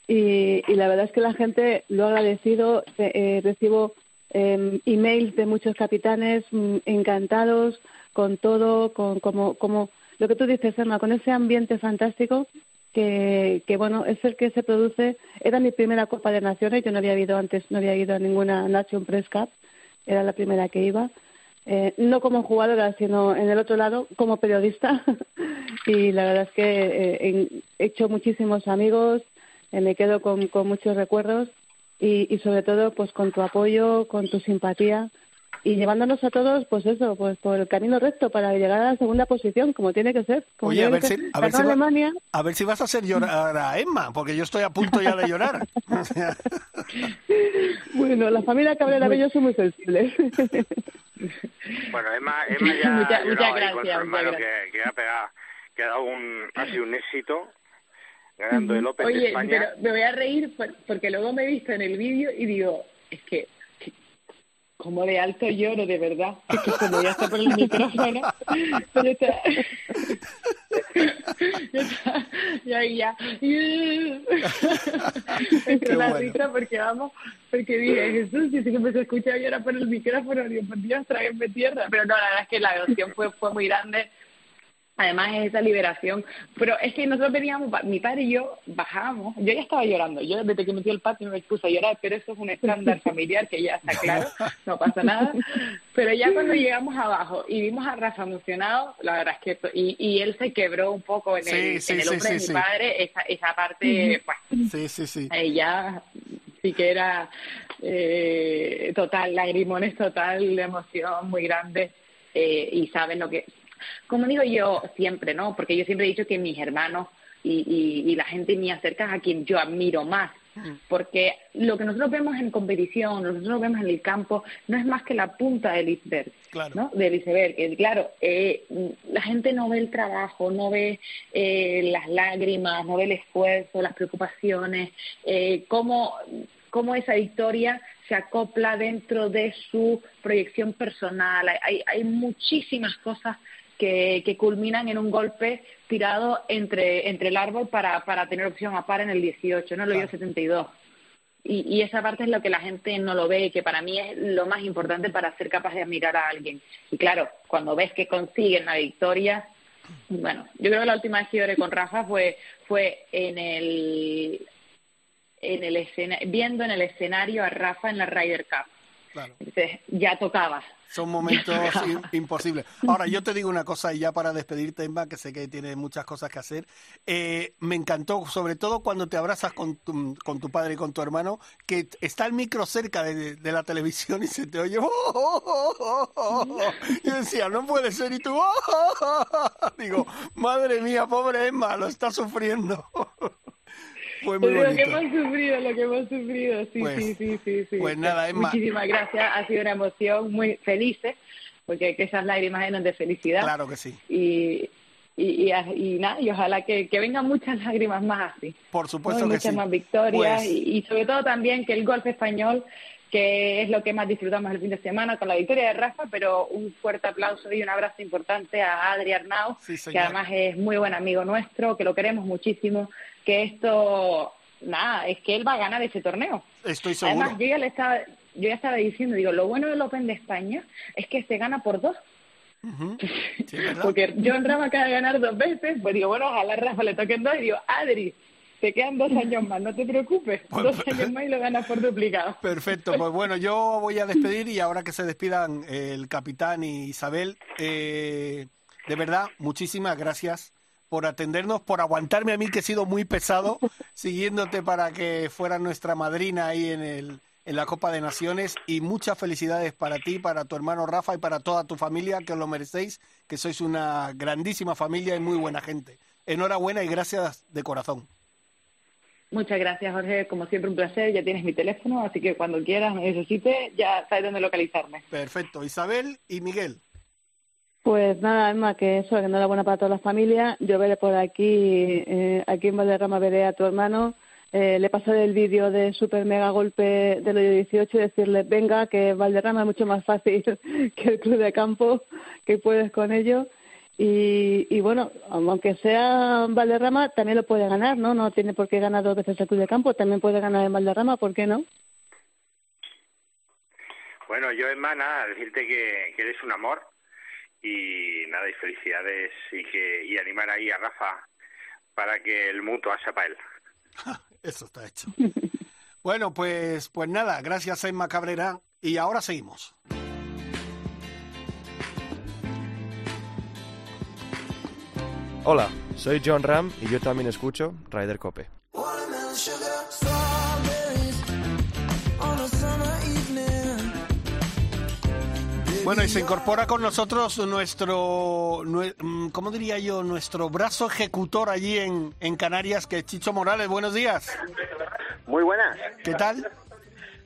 Y, y la verdad es que la gente lo ha agradecido. Eh, recibo eh, emails de muchos capitanes mm, encantados con todo, con como, como lo que tú dices, Emma, con ese ambiente fantástico que, que, bueno, es el que se produce. Era mi primera Copa de Naciones, yo no había ido antes, no había ido a ninguna Nation Press Cup, era la primera que iba. Eh, no como jugadora, sino en el otro lado, como periodista. y la verdad es que eh, he hecho muchísimos amigos, eh, me quedo con, con muchos recuerdos y, y sobre todo pues con tu apoyo, con tu simpatía y llevándonos a todos, pues eso, pues por el camino recto para llegar a la segunda posición, como tiene que ser. Oye, a ver, si, a, ver si a ver si vas a hacer llorar a Emma, porque yo estoy a punto ya de llorar. bueno, la familia Cabrera Bello son muy sensibles. bueno, Emma, Emma ya muchas, muchas gracias, con su hermano que, que, ha pegado, que ha dado un, ha sido un éxito ganando el Open Oye, de España. pero me voy a reír porque luego me he visto en el vídeo y digo, es que como de alto lloro, de verdad. Es que como ya está por el micrófono, pero está, ya está, ya, ya. La risa porque vamos, porque dije, Jesús, si que me se escucha llorar por el micrófono, digo, por Dios, tráiganme tierra. Pero no, la verdad es que la emoción fue, fue muy grande Además es esa liberación. Pero es que nosotros veníamos, mi padre y yo bajábamos, yo ya estaba llorando, yo desde que metí el patio me puse a llorar, pero eso es un estándar familiar que ya está claro, no pasa nada. Pero ya cuando llegamos abajo y vimos a Rafa emocionado, la verdad es que, y, y él se quebró un poco en el, en el hombre de mi padre, esa, esa parte, pues, sí, sí, sí. ella sí que era eh, total, lagrimones total, emoción muy grande. Eh, y saben lo que como digo yo siempre, ¿no? Porque yo siempre he dicho que mis hermanos y, y, la gente mía cerca es a quien yo admiro más. Porque lo que nosotros vemos en competición, lo que nosotros vemos en el campo, no es más que la punta del iceberg, claro. ¿no? Del iceberg. Claro, eh, la gente no ve el trabajo, no ve eh, las lágrimas, no ve el esfuerzo, las preocupaciones, eh, cómo, cómo esa victoria se acopla dentro de su proyección personal. Hay, hay muchísimas cosas que, que, culminan en un golpe tirado entre, entre el árbol para, para tener opción a par en el 18, no lo claro. 72. Y, y esa parte es lo que la gente no lo ve y que para mí es lo más importante para ser capaz de admirar a alguien. Y claro, cuando ves que consiguen la victoria, bueno, yo creo que la última vez que lloré con Rafa fue, fue en el, en el escena, viendo en el escenario a Rafa en la Ryder Cup. Claro. Entonces, ya tocaba. Son momentos imposibles. Ahora, yo te digo una cosa y ya para despedirte, Emma, que sé que tienes muchas cosas que hacer. Eh, me encantó, sobre todo cuando te abrazas con tu, con tu padre y con tu hermano, que está el micro cerca de, de la televisión y se te oye. Oh, oh, oh, oh, y decía, no puede ser. Y tú, digo, madre mía, pobre Emma, lo está sufriendo. Fue muy lo que hemos sufrido, lo que hemos sufrido, sí, pues, sí, sí, sí, sí. Pues nada, Emma. Muchísimas gracias, ha sido una emoción muy feliz, porque que esas lágrimas eran de felicidad. Claro que sí. Y, y, y, y, nada, y ojalá que, que, vengan muchas lágrimas más así. Por supuesto ¿no? que muchas sí. más victorias Pues- y, y sobre todo también que el golf español, que es lo que más disfrutamos el fin de semana con la victoria de Rafa, pero un fuerte aplauso y un abrazo importante a Adri Arnau, Sí, que además es muy buen amigo nuestro, que lo queremos muchísimo, que esto, nada, es que él va a ganar ese torneo. Estoy seguro. Además, yo ya le estaba, yo ya estaba diciendo, digo, lo bueno del Open de España es que se gana por dos. Porque John Rafa acaba de ganar dos veces, pues digo, bueno, ojalá Rafa le toquen dos y digo, Adri, te quedan dos años más, no te preocupes, Pues- dos años más y lo ganas por duplicado. Perfecto, pues bueno, yo voy a despedir y ahora que se despidan el capitán y Isabel, eh, de verdad, muchísimas gracias por atendernos, por aguantarme a mí que he sido muy pesado, siguiéndote para que fuera nuestra madrina ahí en, el, en la Copa de Naciones y muchas felicidades para ti, para tu hermano Rafa y para toda tu familia, que os lo merecéis, que sois una grandísima familia y muy buena gente. Enhorabuena y gracias de corazón. Muchas gracias, Jorge, como siempre un placer, ya tienes mi teléfono, así que cuando quieras, me necesites, ya sabes dónde localizarme. Perfecto, Isabel y Miguel. Pues nada, Emma, que eso, que enhorabuena para toda la familia. Yo veré por aquí, eh, aquí en Valderrama veré a tu hermano. Eh, le pasaré el vídeo de super mega golpe del hoyo 18 y decirle, venga, que Valderrama es mucho más fácil que el club de campo, que puedes con ello. Y, y bueno, aunque sea Valderrama, también lo puede ganar, ¿no? No tiene por qué ganar dos veces el club de campo, también puede ganar en Valderrama, ¿por qué no? Bueno, yo, Emma, nada, decirte que eres un amor, y nada, y felicidades y que y animar ahí a Rafa para que el mutuo haga para él. Eso está hecho. bueno, pues, pues nada, gracias Emma Cabrera y ahora seguimos. Hola, soy John Ram y yo también escucho Ryder Cope. Bueno, y se incorpora con nosotros nuestro, mm, ¿cómo diría yo? Nuestro brazo ejecutor allí en, en Canarias, que es Chicho Morales. Buenos días. Muy buenas. ¿Qué tal?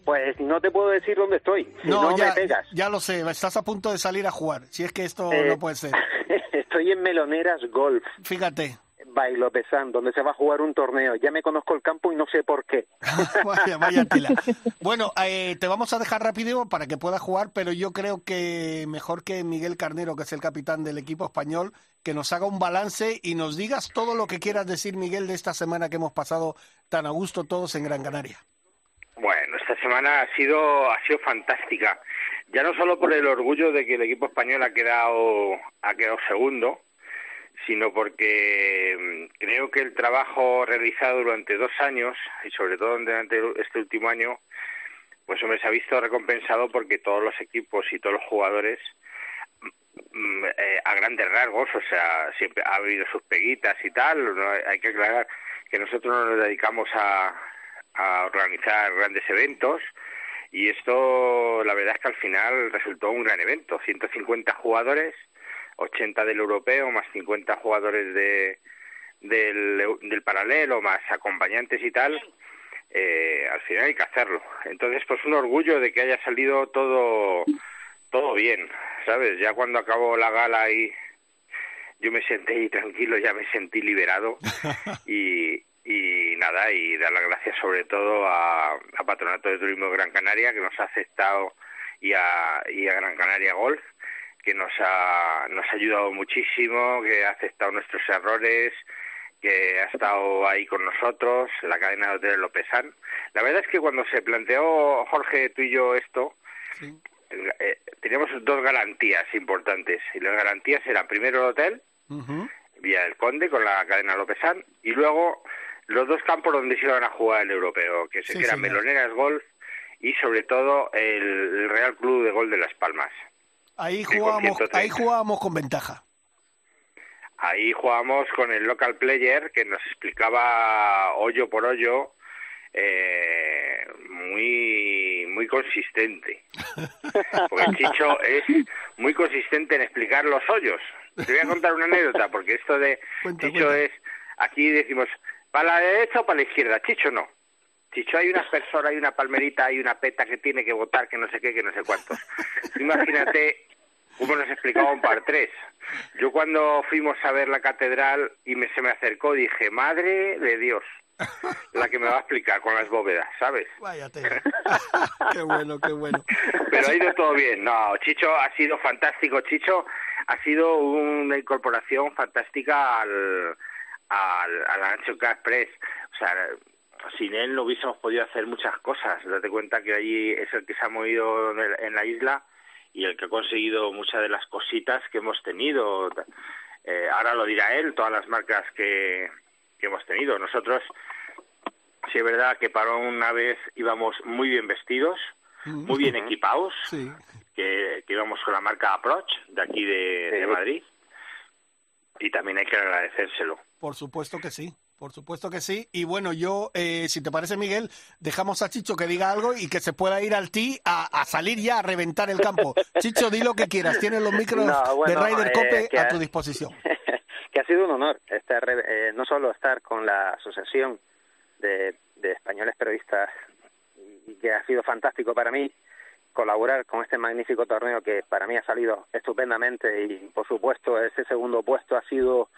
Pues no te puedo decir dónde estoy. no, ya, me pegas. Ya lo sé, estás a punto de salir a jugar. Si es que esto eh, no puede ser. estoy en Meloneras Golf. Fíjate. Bailo Pesán, donde se va a jugar un torneo. Ya me conozco el campo y no sé por qué. vaya, vaya tela. Bueno, eh, te vamos a dejar rápido para que puedas jugar, pero yo creo que mejor que Miguel Carnero, que es el capitán del equipo español, que nos haga un balance y nos digas todo lo que quieras decir, Miguel, de esta semana que hemos pasado tan a gusto todos en Gran Canaria. Bueno, esta semana ha sido ha sido fantástica. Ya no solo por el orgullo de que el equipo español ha quedado ha quedado segundo, sino porque mm, creo que el trabajo realizado durante dos años y sobre todo durante este último año, pues hombre, se ha visto recompensado porque todos los equipos y todos los jugadores mm, eh, a grandes rasgos, o sea, siempre ha habido sus peguitas y tal, hay que aclarar que nosotros no nos dedicamos a, a organizar grandes eventos y esto la verdad es que al final resultó un gran evento, 150 jugadores 80 del europeo, más 50 jugadores de, del, del paralelo, más acompañantes y tal, eh, al final hay que hacerlo. Entonces, pues un orgullo de que haya salido todo, todo bien, ¿sabes? Ya cuando acabó la gala y yo me senté ahí tranquilo, ya me sentí liberado y, y nada, y dar las gracias sobre todo a, a Patronato de Turismo de Gran Canaria que nos ha aceptado y a, y a Gran Canaria Golf que nos ha, nos ha ayudado muchísimo, que ha aceptado nuestros errores, que ha estado ahí con nosotros, la cadena de hoteles Lópezán. La verdad es que cuando se planteó, Jorge, tú y yo esto, eh, teníamos dos garantías importantes. Y las garantías eran primero el hotel, Vía del Conde, con la cadena Lópezán, y luego los dos campos donde se iban a jugar el europeo, que, se, eran Meloneras Golf y sobre todo el Real Club de Gol de Las Palmas. Ahí jugábamos, ahí jugábamos con ventaja. Ahí jugábamos con el local player que nos explicaba hoyo por hoyo eh, muy muy consistente. Porque Chicho es muy consistente en explicar los hoyos. Te voy a contar una anécdota, porque esto de Chicho es, aquí decimos, para la derecha o para la izquierda, Chicho no. Chicho, hay una persona, hay una palmerita, hay una peta que tiene que votar, que no sé qué, que no sé cuántos. Imagínate cómo nos explicaba un par tres. Yo cuando fuimos a ver la catedral y me, se me acercó dije, madre de Dios, la que me va a explicar con las bóvedas, ¿sabes? Váyate. qué bueno, qué bueno. Pero ha ido todo bien. No, Chicho ha sido fantástico. Chicho ha sido una incorporación fantástica al, al, al Ancho Express. O sea, sin él no hubiésemos podido hacer muchas cosas. Date cuenta que allí es el que se ha movido en la isla y el que ha conseguido muchas de las cositas que hemos tenido. Eh, ahora lo dirá él, todas las marcas que, que hemos tenido. Nosotros, sí es verdad que para una vez íbamos muy bien vestidos, muy bien equipados, que, que, íbamos con la marca Approach de aquí de Madrid y también hay que agradecérselo. Por supuesto que sí. Por supuesto que sí. Y bueno, yo, eh, si te parece, Miguel, dejamos a Chicho que diga algo y que se pueda ir al ti a, salir ya a reventar el campo. Chicho, di lo que quieras. Tienes los micros de Ryder eh, Cope a tu disposición. que ha sido un honor estar, eh, no solo estar con la Asociación de, Españoles Periodistas, y que ha sido fantástico para mí, colaborar con este magnífico torneo que para mí ha salido estupendamente y por supuesto ese segundo puesto ha sido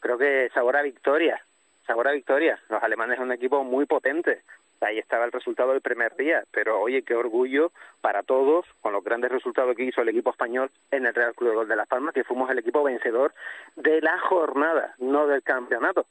creo que sabor a victoria, sabor a victoria. Los alemanes son un equipo muy potente. Ahí estaba el resultado del primer día, pero oye, qué orgullo para todos con los grandes resultados que hizo el equipo español en el Real Club de Las Palmas, que fuimos el equipo vencedor de la jornada, no del campeonato.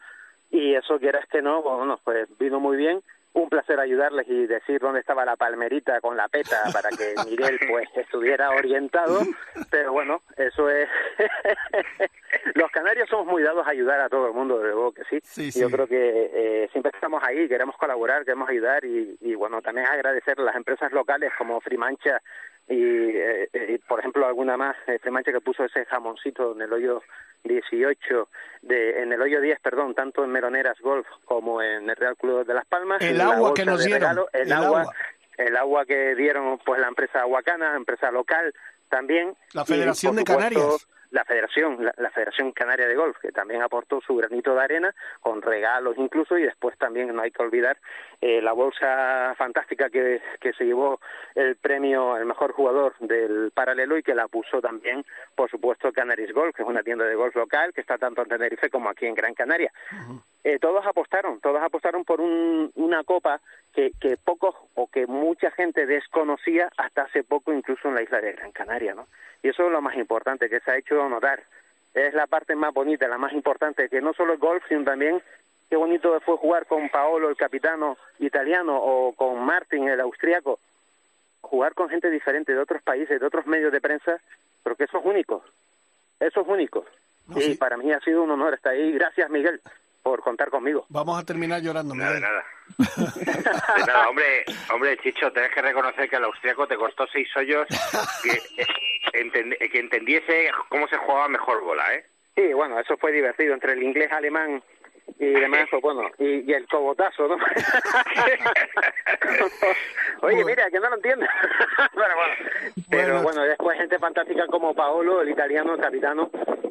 Y eso quieras que no, bueno, pues vino muy bien un placer ayudarles y decir dónde estaba la palmerita con la peta para que Miguel pues estuviera orientado, pero bueno, eso es... Los canarios somos muy dados a ayudar a todo el mundo, de luego que sí. Yo creo que eh, siempre estamos ahí, queremos colaborar, queremos ayudar y, y bueno, también agradecer a las empresas locales como Frimancha y, eh, eh, por ejemplo alguna más, Fremancha que puso ese jamoncito en el hoyo 18, de, en el hoyo 10, perdón, tanto en Meroneras Golf como en el Real Club de Las Palmas. El agua que nos dieron. el, agua, el agua que dieron pues la empresa Aguacana, empresa local también. La Federación de Canarias la Federación, la, Federación Canaria de Golf, que también aportó su granito de arena, con regalos incluso, y después también no hay que olvidar eh, la bolsa fantástica que, que se llevó el premio el mejor jugador del paralelo y que la puso también, por supuesto, Canaris Golf, que es una tienda de golf local que está tanto en Tenerife como aquí en Gran Canaria. Eh, todos apostaron, todos apostaron por un, una copa que, que pocos o que mucha gente desconocía hasta hace poco, incluso en la isla de Gran Canaria, ¿no? Y eso es lo más importante que se ha hecho notar. Es la parte más bonita, la más importante, que no solo el golf, sino también qué bonito fue jugar con Paolo, el capitano italiano, o con Martin, el austriaco. Jugar con gente diferente de otros países, de otros medios de prensa, pero que eso es único. Eso es único. y para mí ha sido un honor estar ahí. Gracias, Miguel por contar conmigo. Vamos a terminar llorando. Nada, de nada. de nada, hombre, hombre, Chicho, tenés que reconocer que al austriaco te costó seis hoyos que, que entendiese cómo se jugaba mejor bola, ¿eh? Sí, bueno, eso fue divertido entre el inglés alemán y demás, pues bueno, y, el cogotazo, ¿no? Oye, mira, que no lo entiendo. pero bueno, pero bueno, después gente fantástica como Paolo, el italiano, el capitano,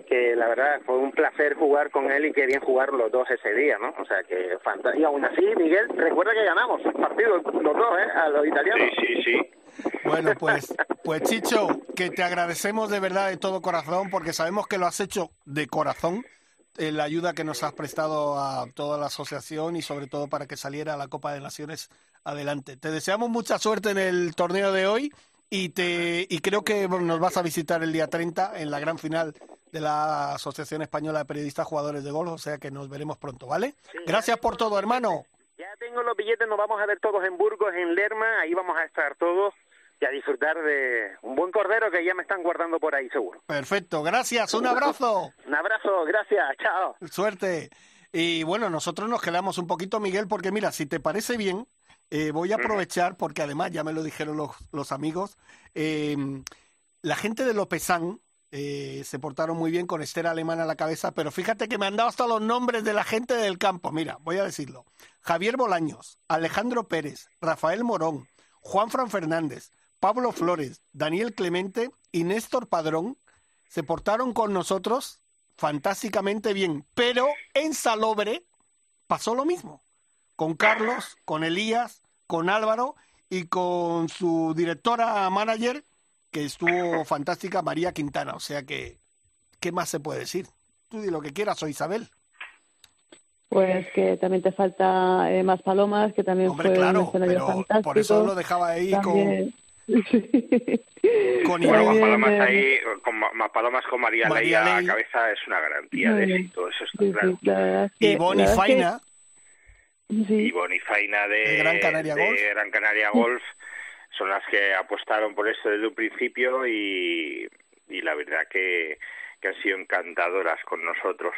que la verdad fue un placer jugar con él y que bien jugar los dos ese día, ¿no? O sea que fantástico. Y aún así, Miguel, recuerda que ganamos el partido los dos, ¿eh? A los italianos. Sí, sí, sí. Bueno, pues, pues Chicho, que te agradecemos de verdad de todo corazón porque sabemos que lo has hecho de corazón la ayuda que nos has prestado a toda la asociación y sobre todo para que saliera la Copa de Naciones adelante. Te deseamos mucha suerte en el torneo de hoy y te y creo que nos vas a visitar el día 30 en la gran final de la Asociación Española de Periodistas Jugadores de Golf, o sea que nos veremos pronto, ¿vale? Gracias por todo, hermano. Ya tengo los billetes, nos vamos a ver todos en Burgos, en Lerma, ahí vamos a estar todos y a disfrutar de un buen cordero que ya me están guardando por ahí, seguro. Perfecto, gracias, un abrazo. un abrazo, gracias, chao. Suerte. Y bueno, nosotros nos quedamos un poquito, Miguel, porque mira, si te parece bien, eh, voy a aprovechar, porque además ya me lo dijeron los, los amigos, eh, la gente de Lopezán eh, se portaron muy bien con Esther Alemán a la cabeza, pero fíjate que me han dado hasta los nombres de la gente del campo. Mira, voy a decirlo. Javier Bolaños, Alejandro Pérez, Rafael Morón, Juan Fran Fernández, Pablo Flores, Daniel Clemente y Néstor Padrón se portaron con nosotros fantásticamente bien, pero en Salobre pasó lo mismo, con Carlos, con Elías, con Álvaro y con su directora manager, que estuvo fantástica, María Quintana. O sea que, ¿qué más se puede decir? Tú di lo que quieras, soy Isabel. Pues que también te falta eh, más palomas, que también Hombre, claro, pero Por eso lo dejaba ahí con con más palomas ahí, con más palomas con María, María Ley a la cabeza es una garantía de éxito, eso está claro. y Bonnie Faina. Y Bonnie Faina de, Gran Canaria Golf. Gran Canaria Golf son las que apostaron por esto desde un principio y, y la verdad que, que han sido encantadoras con nosotros.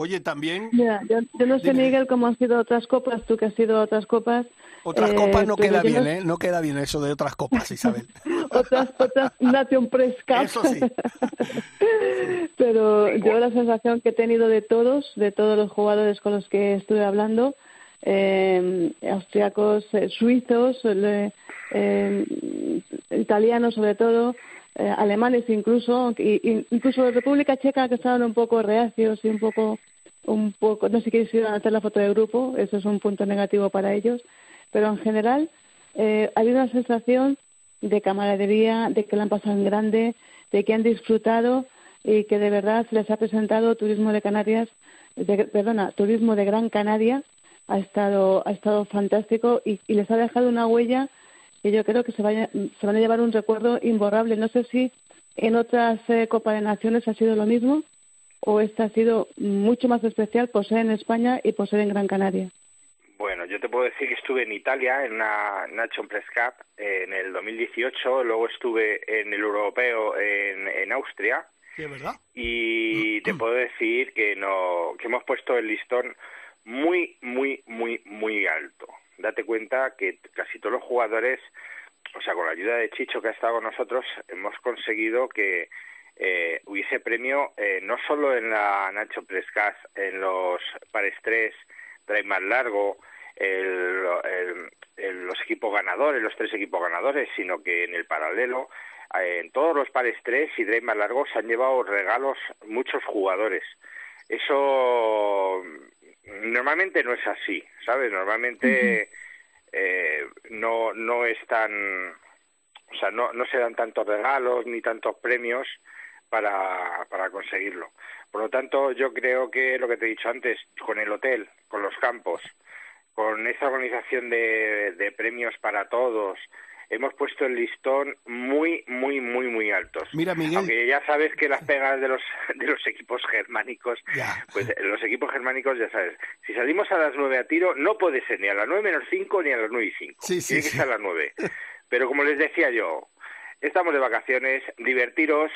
Oye, también. yo, no sé, Miguel, cómo han sido otras copas, tú que has sido otras copas. Otras copas no eh, queda bien, ¿eh? No queda bien eso de otras copas, Isabel. otras, otras Nation Press Eso sí. pero yo la sensación que he tenido de todos, de todos los jugadores con los que estuve hablando, eh, austriacos, eh, suizos, italianos sobre todo, eh, alemanes incluso, y, incluso de República Checa que estaban un poco reacios y un poco, un poco, no sé si quisieran hacer la foto de grupo, eso es un punto negativo para ellos, pero en general eh, hay una sensación de camaradería, de que lo han pasado en grande, de que han disfrutado y que de verdad se les ha presentado Turismo de Canarias, perdona, Turismo de Gran Canaria, ha estado, ha estado fantástico y, les ha dejado una huella que yo creo que se, vaya, se van a llevar un recuerdo imborrable. No sé si en otras eh, Copa de Naciones ha sido lo mismo o esta ha sido mucho más especial por ser en España y por ser en Gran Canaria. Bueno, yo te puedo decir que estuve en Italia en una Nacho Press Cup en el 2018, luego estuve en el Europeo en, en Austria. verdad? Y te puedo decir que no que hemos puesto el listón muy muy muy muy alto. Date cuenta que casi todos los jugadores, o sea, con la ayuda de Chicho que ha estado con nosotros, hemos conseguido que eh, hubiese premio eh, no solo en la Nacho Press Cup, en los pares 3 drive más largo, el, los equipos ganadores, los tres equipos ganadores, sino que en el paralelo, eh, en todos los pares tres y drive más largos se han llevado regalos muchos jugadores. Eso normalmente no es así, ¿sabes? Normalmente eh, no, no es tan, o sea, no, no se dan tantos regalos ni tantos premios para, para conseguirlo. Por lo tanto, yo creo que lo que te he dicho antes, con el hotel, con los campos, con esa organización de, de premios para todos, hemos puesto el listón muy, muy, muy, muy altos. Mira, Miguel. Aunque ya sabes que las pegas de los, de los equipos germánicos, pues los equipos germánicos, ya sabes, si salimos a las nueve a tiro, no puede ser ni a las nueve menos cinco ni a las nueve y cinco. Sí, Tiene que ser a las nueve. Pero como les decía yo, estamos de vacaciones, divertiros,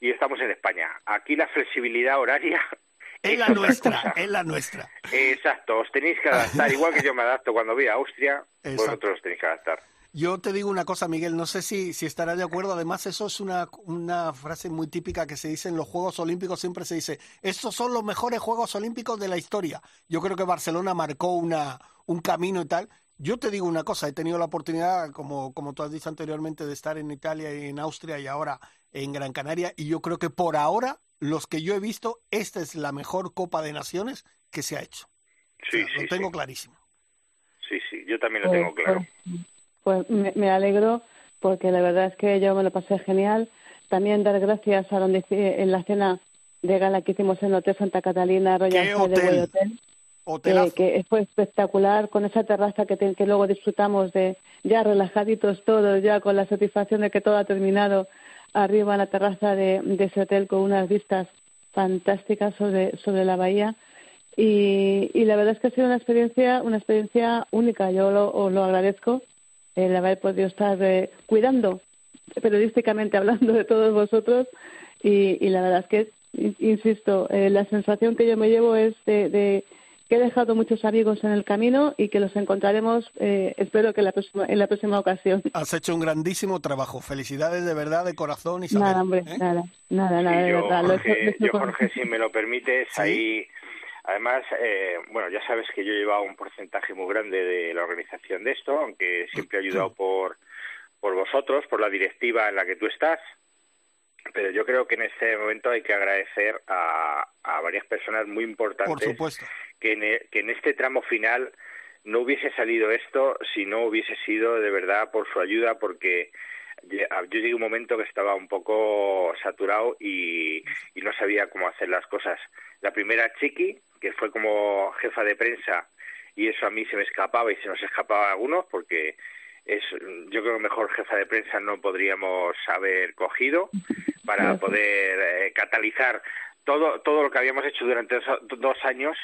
y estamos en España. Aquí la flexibilidad horaria es la nuestra, es la nuestra. Exacto, os tenéis que adaptar, igual que yo me adapto cuando voy a Austria, vosotros os tenéis que adaptar. Yo te digo una cosa, Miguel, no sé si, si estarás de acuerdo. Además, eso es una, una frase muy típica que se dice en los Juegos Olímpicos. Siempre se dice, estos son los mejores Juegos Olímpicos de la historia. Yo creo que Barcelona marcó una, un camino y tal. Yo te digo una cosa, he tenido la oportunidad, como, como tú has dicho anteriormente, de estar en Italia y en Austria y ahora en Gran Canaria y yo creo que por ahora, los que yo he visto, esta es la mejor Copa de Naciones que se ha hecho. Sí, lo tengo clarísimo. Sí, sí, yo también lo tengo pues, claro. Pues, pues me, alegro porque la verdad es que yo me lo pasé genial. También dar gracias a donde en la cena de gala que hicimos en el Hotel Santa Catalina Royal Hotel? Hotel. Que, fue espectacular con esa terraza que, que luego disfrutamos de ya relajaditos todos, ya con la satisfacción de que todo ha terminado arriba en la terraza de, ese hotel con unas vistas fantásticas sobre, sobre la bahía. Y, y, la verdad es que ha sido una experiencia, una experiencia única. Yo lo, lo agradezco el haber podido estar eh, cuidando, periodísticamente hablando de todos vosotros. Y, y la verdad es que, insisto, eh, la sensación que yo me llevo es de que he dejado muchos amigos en el camino y que los encontraremos, eh, espero que la próxima, en la próxima ocasión. Has hecho un grandísimo trabajo. Felicidades de verdad, de corazón. y Nada, hombre, ¿eh? nada, nada, nada, de verdad. Jorge, yo, Jorge, si me lo permites, ahí... Además, eh, bueno, ya sabes que yo he llevado un porcentaje muy grande de la organización de esto, aunque siempre he ayudado por, por vosotros, por la directiva en la que tú estás. Pero yo creo que en este momento hay que agradecer a, a varias personas muy importantes Que, en, e, que en este tramo final no hubiese salido esto si no hubiese sido de verdad por su ayuda porque yo llegué un momento que estaba un poco saturado y, y no sabía cómo hacer las cosas. La primera Chiqui, que fue como jefa de prensa y eso a mí se me escapaba y se nos escapaba a algunos porque es yo creo que mejor jefa de prensa no podríamos haber cogido para poder eh, catalizar todo todo lo que habíamos hecho durante dos, años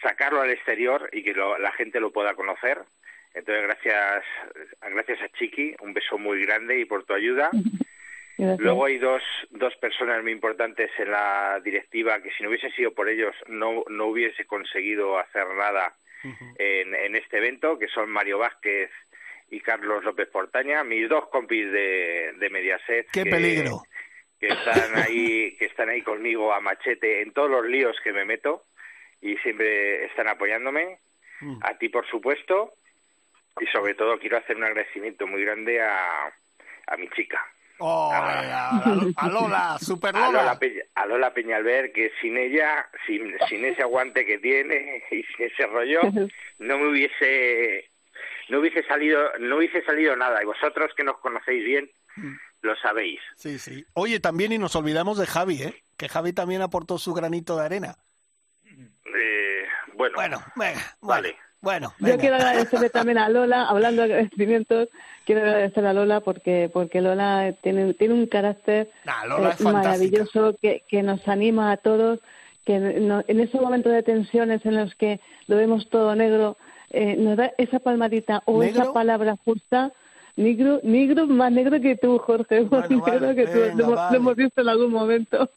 sacarlo al exterior y que la gente lo pueda conocer. Entonces gracias gracias a Chiqui un beso muy grande y por tu ayuda Luego hay dos, dos personas muy importantes en la directiva que si no hubiese sido por ellos no, no hubiese conseguido hacer nada en, en este evento, que son Mario Vázquez y Carlos López Portaña, mis dos compis de, de Mediaset. ¡Qué peligro! Que están ahí, que están ahí conmigo a machete en todos los líos que me meto y siempre están apoyándome. Mm. A ti, por supuesto, y sobre todo quiero hacer un agradecimiento muy grande a, a mi chica. Oh, a, Lola, super Lola. A Lola, Peñalver, que sin ella, sin, sin ese aguante que tiene y sin ese rollo, no me hubiese no hubiese salido, no hubiese salido nada. Y vosotros que nos conocéis bien, mm. lo sabéis. Sí, sí. Oye, también y nos olvidamos de Javi, ¿eh? Que Javi también aportó su granito de arena. Eh, bueno, bueno, vale. Bueno, yo quiero agradecerle también a Lola, hablando de agradecimientos, quiero agradecer a Lola porque porque Lola tiene tiene un carácter eh, maravilloso que, que nos anima a todos, que en esos momentos de tensiones en los que lo vemos todo negro, eh, nos da esa palmadita o esa palabra justa Negro, negro más negro que tú, Jorge. más negro que tú. lo, hemos visto en algún momento.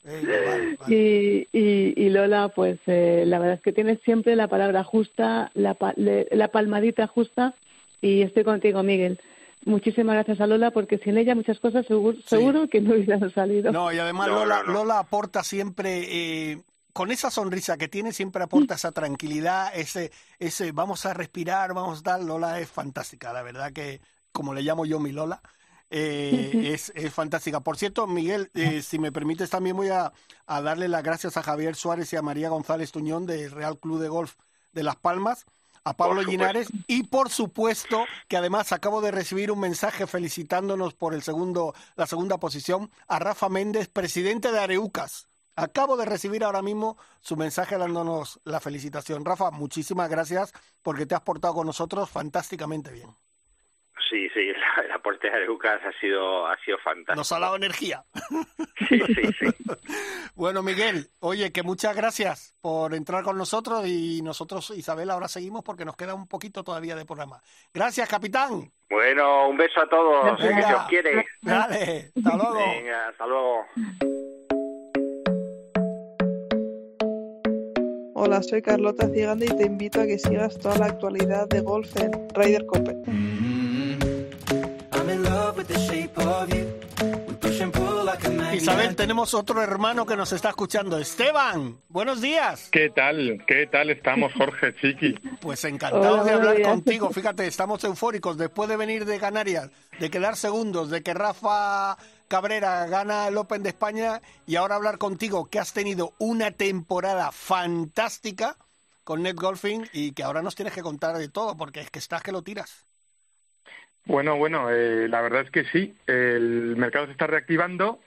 y, y, Lola, pues eh, la verdad es que tiene siempre la palabra justa, la, la palmadita justa. Y estoy contigo, Miguel. Muchísimas gracias a Lola, porque sin ella muchas cosas seguro, seguro que no hubieran salido. No, y además Lola, Lola aporta siempre. Eh, con esa sonrisa que tiene siempre aporta esa tranquilidad, ese, ese vamos a respirar, vamos a dar, Lola es fantástica, la verdad que como le llamo yo mi Lola, eh, es, es, fantástica. Por cierto, Miguel, eh, si me permites, también voy a, a, darle las gracias a Javier Suárez y a María González Tuñón del Real Club de Golf de Las Palmas, a Pablo Linares y por supuesto que además acabo de recibir un mensaje felicitándonos por el segundo, la segunda posición a Rafa Méndez, presidente de Areucas. Acabo de recibir ahora mismo su mensaje dándonos la felicitación. Rafa, muchísimas gracias porque te has portado con nosotros fantásticamente bien. Sí, sí, el aporte de Lucas ha sido, ha sido fantástico. Nos ha dado energía. Sí, sí, sí. bueno, Miguel, oye, que muchas gracias por entrar con nosotros y nosotros, Isabel, ahora seguimos porque nos queda un poquito todavía de programa. Gracias, capitán. Bueno, un beso a todos, que se os quiere. Dale, hasta luego. Venga, hasta luego. Hola, soy Carlota Ciganda y te invito a que sigas toda la actualidad de golf en Ryder Cope. Isabel, tenemos otro hermano que nos está escuchando. Esteban, buenos días. ¿Qué tal? ¿Qué tal estamos, Jorge Chiqui? Pues encantados de hablar contigo. Fíjate, estamos eufóricos después de venir de Canarias, de quedar segundos, de que Rafa Cabrera gana el Open de España y ahora hablar contigo que has tenido una temporada fantástica con Net Golfing y que ahora nos tienes que contar de todo porque es que estás que lo tiras. Bueno, bueno, eh, la verdad es que sí, el mercado se está reactivando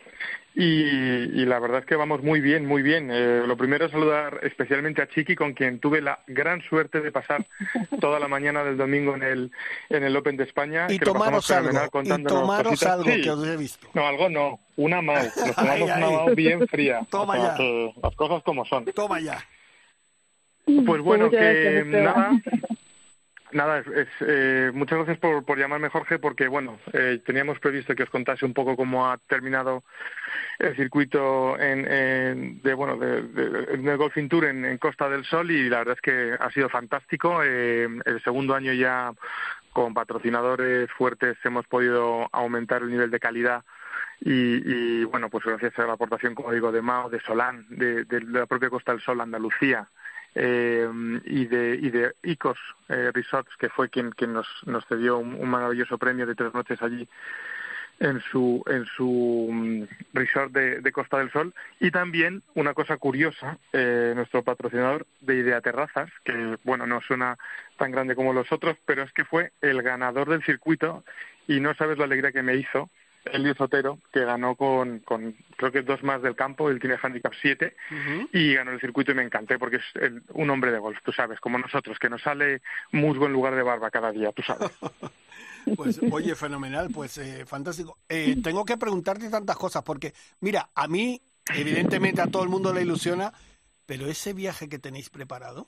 y, la verdad es que vamos muy bien, muy bien. Eh, lo primero es saludar especialmente a Chiqui, con quien tuve la gran suerte de pasar toda la mañana del domingo en el, en el Open de España. Y tomaros algo, y tomaros algo que os he visto. No, algo no, una MAU. Nos tomamos una MAU bien fría. Toma ya. las cosas como son. Toma ya. Pues bueno, que nada, Nada, es, eh, muchas gracias por, por llamarme Jorge, porque bueno, eh, teníamos previsto que os contase un poco cómo ha terminado el circuito en, de bueno de, de, Golfing Tour en, Costa del Sol y la verdad es que ha sido fantástico. Eh, el segundo año ya con patrocinadores fuertes hemos podido aumentar el nivel de calidad y, y, bueno, pues gracias a la aportación, como digo, de Mao, de Solán, de, de, la propia Costa del Sol, Andalucía, eh, y de y de Icos eh, Resorts que fue quien quien nos nos cedió un, maravilloso premio de tres noches allí en su en su mm, resort de, Costa del Sol. Y también una cosa curiosa eh, nuestro patrocinador de Idea Terrazas que bueno no suena tan grande como los otros pero es que fue el ganador del circuito y no sabes la alegría que me hizo Elio Sotero, que ganó con, con, creo que dos más del campo, él tiene handicap 7 y ganó el circuito y me encanté porque es un hombre de golf, tú sabes, como nosotros, que nos sale musgo en lugar de barba cada día, tú sabes. pues oye, fenomenal, pues eh, fantástico. Eh, tengo que preguntarte tantas cosas porque, mira, a mí, evidentemente a todo el mundo le ilusiona, pero ese viaje que tenéis preparado,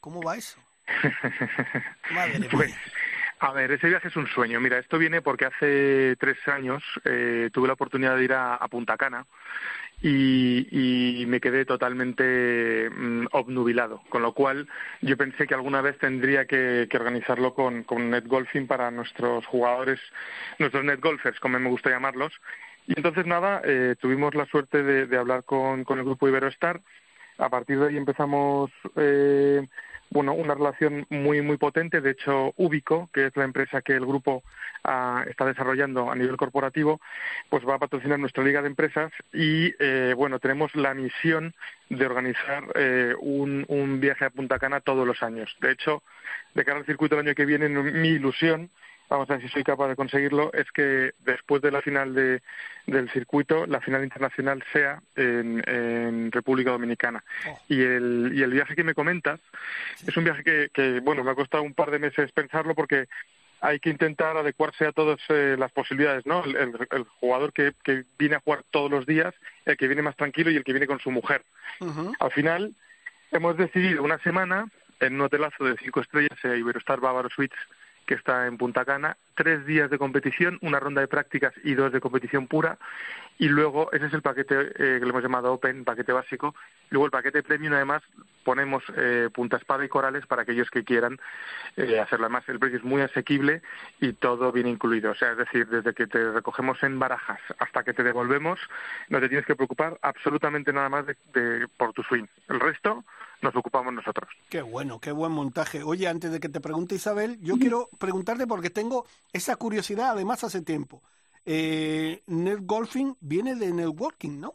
¿cómo va eso? Madre pues, mía. A ver, ese viaje es un sueño. Mira, esto viene porque hace tres años eh, tuve la oportunidad de ir a, Punta Cana y, me quedé totalmente mm, obnubilado, con lo cual yo pensé que alguna vez tendría que, organizarlo con, netgolfing para nuestros jugadores, nuestros netgolfers, como me gusta llamarlos. Y entonces nada, eh, tuvimos la suerte de, hablar con, con el grupo Iberostar. A partir de ahí empezamos eh, bueno, una relación muy, muy potente. De hecho, Ubico, que es la empresa que el grupo ah, está desarrollando a nivel corporativo, pues va a patrocinar nuestra liga de empresas y, eh, bueno, tenemos la misión de organizar eh, un, un viaje a Punta Cana todos los años. De hecho, de cara al circuito el año que viene, mi ilusión vamos a ver si soy capaz de conseguirlo, es que después de la final de, del circuito, la final internacional sea en, República Dominicana. Oh. Y, el, y el viaje que me comentas es un viaje que, que, bueno, me ha costado un par de meses pensarlo porque hay que intentar adecuarse a todas eh, las posibilidades, ¿no? El, jugador que, que, viene a jugar todos los días, el que viene más tranquilo y el que viene con su mujer. Al final, hemos decidido una semana en un hotelazo de cinco estrellas, eh, Iberostar Bávaro Suites, que está en Punta Cana, tres días de competición, una ronda de prácticas y dos de competición pura, y luego ese es el paquete eh, que le hemos llamado Open, paquete básico. Luego el paquete Premium, además, ponemos eh, punta espada y corales para aquellos que quieran eh, hacerlo. Además, el precio es muy asequible y todo viene incluido. O sea, es decir, desde que te recogemos en barajas hasta que te devolvemos, no te tienes que preocupar absolutamente nada más de por tu swing. El resto nos ocupamos nosotros. Qué bueno, qué buen montaje. Oye, antes de que te pregunte Isabel, yo quiero preguntarte porque tengo esa curiosidad, además hace tiempo. Eh, netgolfing viene de networking, ¿no?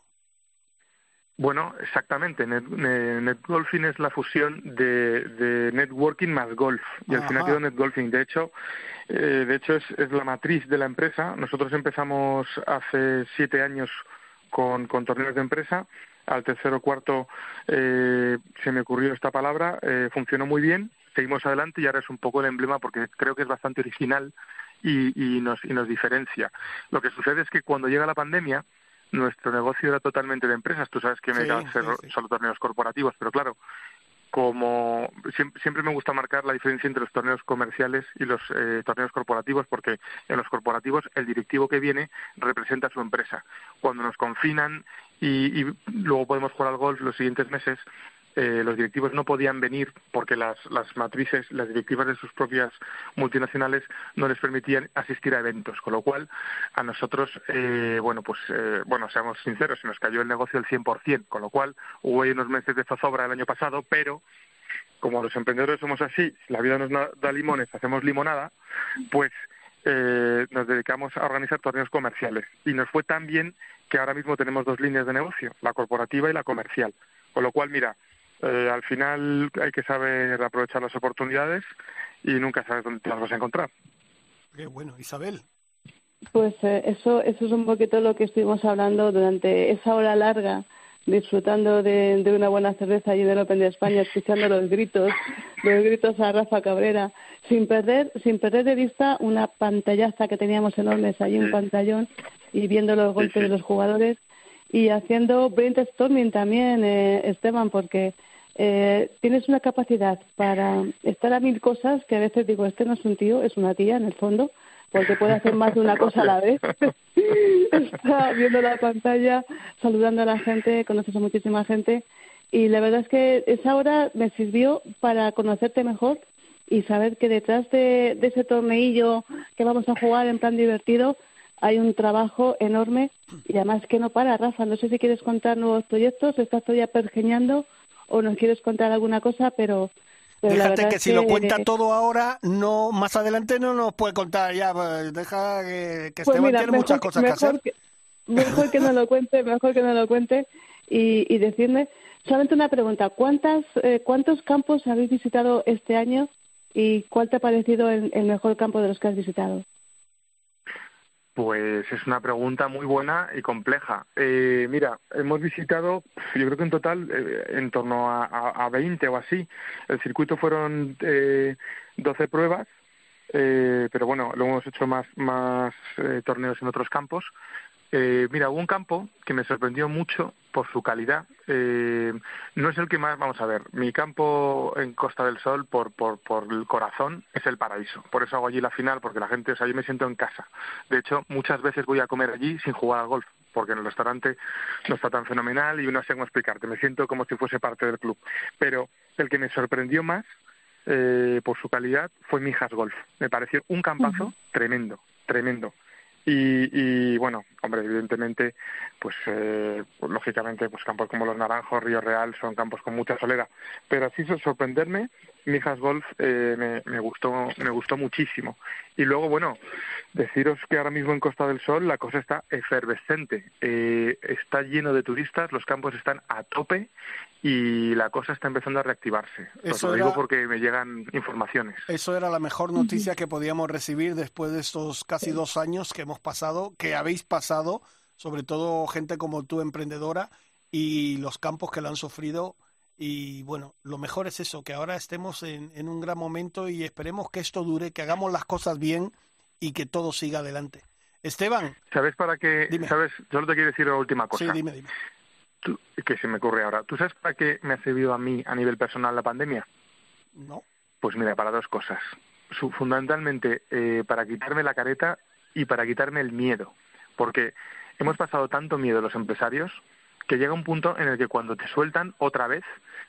Bueno, exactamente. Net, netgolfing es la fusión de, networking más golf. Y al final quedó netgolfing. De hecho, eh, de hecho es, es, la matriz de la empresa. Nosotros empezamos hace siete años con, con torneos de empresa al tercero o cuarto eh, se me ocurrió esta palabra, eh, funcionó muy bien, seguimos adelante y ahora es un poco el emblema porque creo que es bastante original y, nos, y nos diferencia. Lo que sucede es que cuando llega la pandemia, nuestro negocio era totalmente de empresas. Tú sabes que me sí, solo torneos corporativos, pero claro, como siempre, me gusta marcar la diferencia entre los torneos comerciales y los eh, torneos corporativos, porque en los corporativos el directivo que viene representa a su empresa. Cuando nos confinan y, y luego podemos jugar al golf los siguientes meses, eh, los directivos no podían venir porque las, las matrices, las directivas de sus propias multinacionales no les permitían asistir a eventos, con lo cual a nosotros, eh, bueno, pues, eh, bueno, seamos sinceros, se nos cayó el negocio al 100%, con lo cual hubo unos meses de zozobra el año pasado, pero como los emprendedores somos así, la vida nos da limones, hacemos limonada, pues eh, nos dedicamos a organizar torneos comerciales. Y nos fue tan bien que ahora mismo tenemos dos líneas de negocio, la corporativa y la comercial. Con lo cual, mira, eh, al final hay que saber aprovechar las oportunidades y nunca sabes dónde te las vas a encontrar. Qué bueno, Isabel. Pues eh, eso, eso es un poquito lo que estuvimos hablando durante esa hora larga, disfrutando de, de una buena cerveza allí en el Open de España, escuchando los gritos, los gritos a Rafa Cabrera, sin perder, sin perder de vista una pantallaza que teníamos enormes allí, un pantallón, y viendo los golpes de los jugadores y haciendo brainstorming también, eh, Esteban, porque eh, tienes una capacidad para estar a mil cosas que a veces digo, este no es un tío, es una tía en el fondo, porque puede hacer más de una cosa a la vez. Está viendo la pantalla, saludando a la gente, conoces a muchísima gente y la verdad es que esa hora me sirvió para conocerte mejor y saber que detrás de, de ese torneillo que vamos a jugar en plan divertido hay un trabajo enorme y además que no para, Rafa. No sé si quieres contar nuevos proyectos, estás todavía pergeñando o nos quieres contar alguna cosa, pero... Déjate que si lo cuenta todo ahora, no más adelante no nos puede contar ya. Pues, deja que, que pues Esteban tiene muchas cosas que hacer. mejor que no lo cuente, mejor que no lo cuente y, y decirme solamente una pregunta. ¿Cuántas, eh, ¿Cuántos campos habéis visitado este año y cuál te ha parecido el mejor campo de los que has visitado? Pues es una pregunta muy buena y compleja. Eh, mira, hemos visitado, yo creo que en total, eh, en torno a, a, 20 o así. El circuito fueron eh, 12 pruebas, eh, pero bueno, lo hemos hecho más, más eh, torneos en otros campos. Eh, mira, hubo un campo que me sorprendió mucho por su calidad. Eh, no es el que más, vamos a ver, mi campo en Costa del Sol por, por, por el corazón es el paraíso. Por eso hago allí la final, porque la gente, o sea, yo me siento en casa. De hecho, muchas veces voy a comer allí sin jugar al golf, porque en el restaurante no está tan fenomenal y no sé cómo explicarte. Me siento como si fuese parte del club. Pero el que me sorprendió más eh, por su calidad fue Mijas Golf. Me pareció un campazo tremendo, tremendo. Y, y, bueno, hombre, evidentemente, pues, eh, pues, lógicamente, pues campos como los Naranjos, Río Real, son campos con mucha solera. Pero así sorprenderme, Mijas Golf eh, me, me, gustó me gustó muchísimo. Y luego bueno deciros que ahora mismo en Costa del Sol la cosa está efervescente. Eh, está lleno de turistas los campos están a tope y la cosa está empezando a reactivarse. Eso lo digo porque me llegan informaciones. Eso era la mejor noticia que podíamos recibir después de estos casi dos años que hemos pasado que habéis pasado sobre todo gente como tú emprendedora y los campos que lo han sufrido y bueno, lo mejor es eso, que ahora estemos en, en, un gran momento y esperemos que esto dure, que hagamos las cosas bien y que todo siga adelante. Esteban. ¿Sabes para qué? ¿Sabes? Solo te quiero decir la última cosa. Sí, dime, dime. que se me ocurre ahora. ¿Tú sabes para qué me ha servido a mí a nivel personal la pandemia? No. Pues mira, para dos cosas. Fundamentalmente eh, para quitarme la careta y para quitarme el miedo. Porque hemos pasado tanto miedo los empresarios que llega un punto en el que cuando te sueltan otra vez,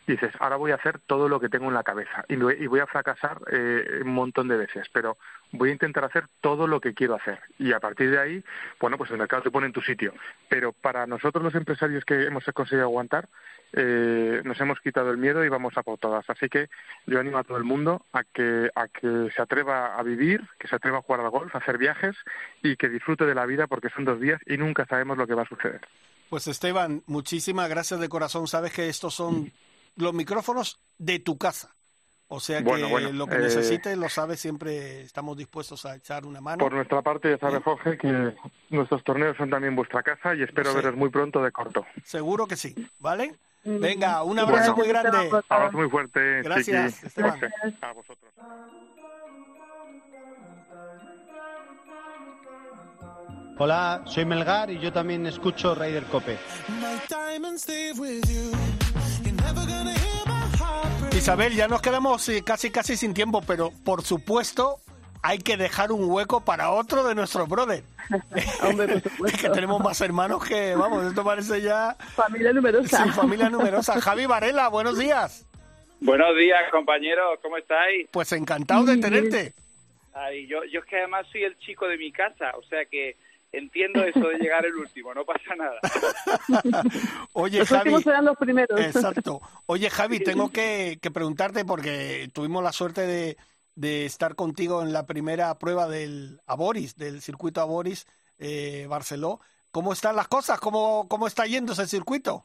dices, ahora voy a hacer todo lo que tengo en la cabeza y voy a fracasar eh, un montón de veces, pero voy a intentar hacer todo lo que quiero hacer. Y a partir de ahí, bueno, pues el mercado te pone en tu sitio. Pero para nosotros los empresarios que hemos conseguido aguantar, eh, nos hemos quitado el miedo y vamos a por todas. Así que yo animo a todo el mundo a que, a que se atreva a vivir, que se atreva a jugar al golf, a hacer viajes y que disfrute de la vida porque son dos días y nunca sabemos lo que va a suceder. Pues Esteban, muchísimas gracias de corazón. Sabes que estos son los micrófonos de tu casa. O sea que lo que eh, necesites, lo sabes, siempre estamos dispuestos a echar una mano. Por nuestra parte, ya sabes, Jorge, que nuestros torneos son también vuestra casa y espero veros muy pronto de corto. Seguro que sí, ¿vale? Venga, un abrazo muy grande. Un abrazo muy fuerte. Gracias, Esteban. A vosotros. Hola, soy Melgar y yo también escucho Raider Cope. Isabel, ya nos quedamos eh, casi casi sin tiempo, pero por supuesto hay que dejar un hueco para otro de nuestros brothers. Hombre, que tenemos más hermanos que, vamos, esto parece ya... Familia numerosa. Sí, familia numerosa. Javi Varela, buenos días. Buenos días, compañeros, ¿cómo estáis? Pues encantado de tenerte. Ay, yo, yo es que además soy el chico de mi casa, o sea que entiendo eso de llegar el último, no pasa nada. Oye, los Javi. serán los primeros. Exacto. Oye, Javi, tengo que, preguntarte porque tuvimos la suerte de, de, estar contigo en la primera prueba del Aboris, del circuito Aboris eh, Barceló. ¿Cómo están las cosas? ¿Cómo, ¿Cómo está yendo ese circuito?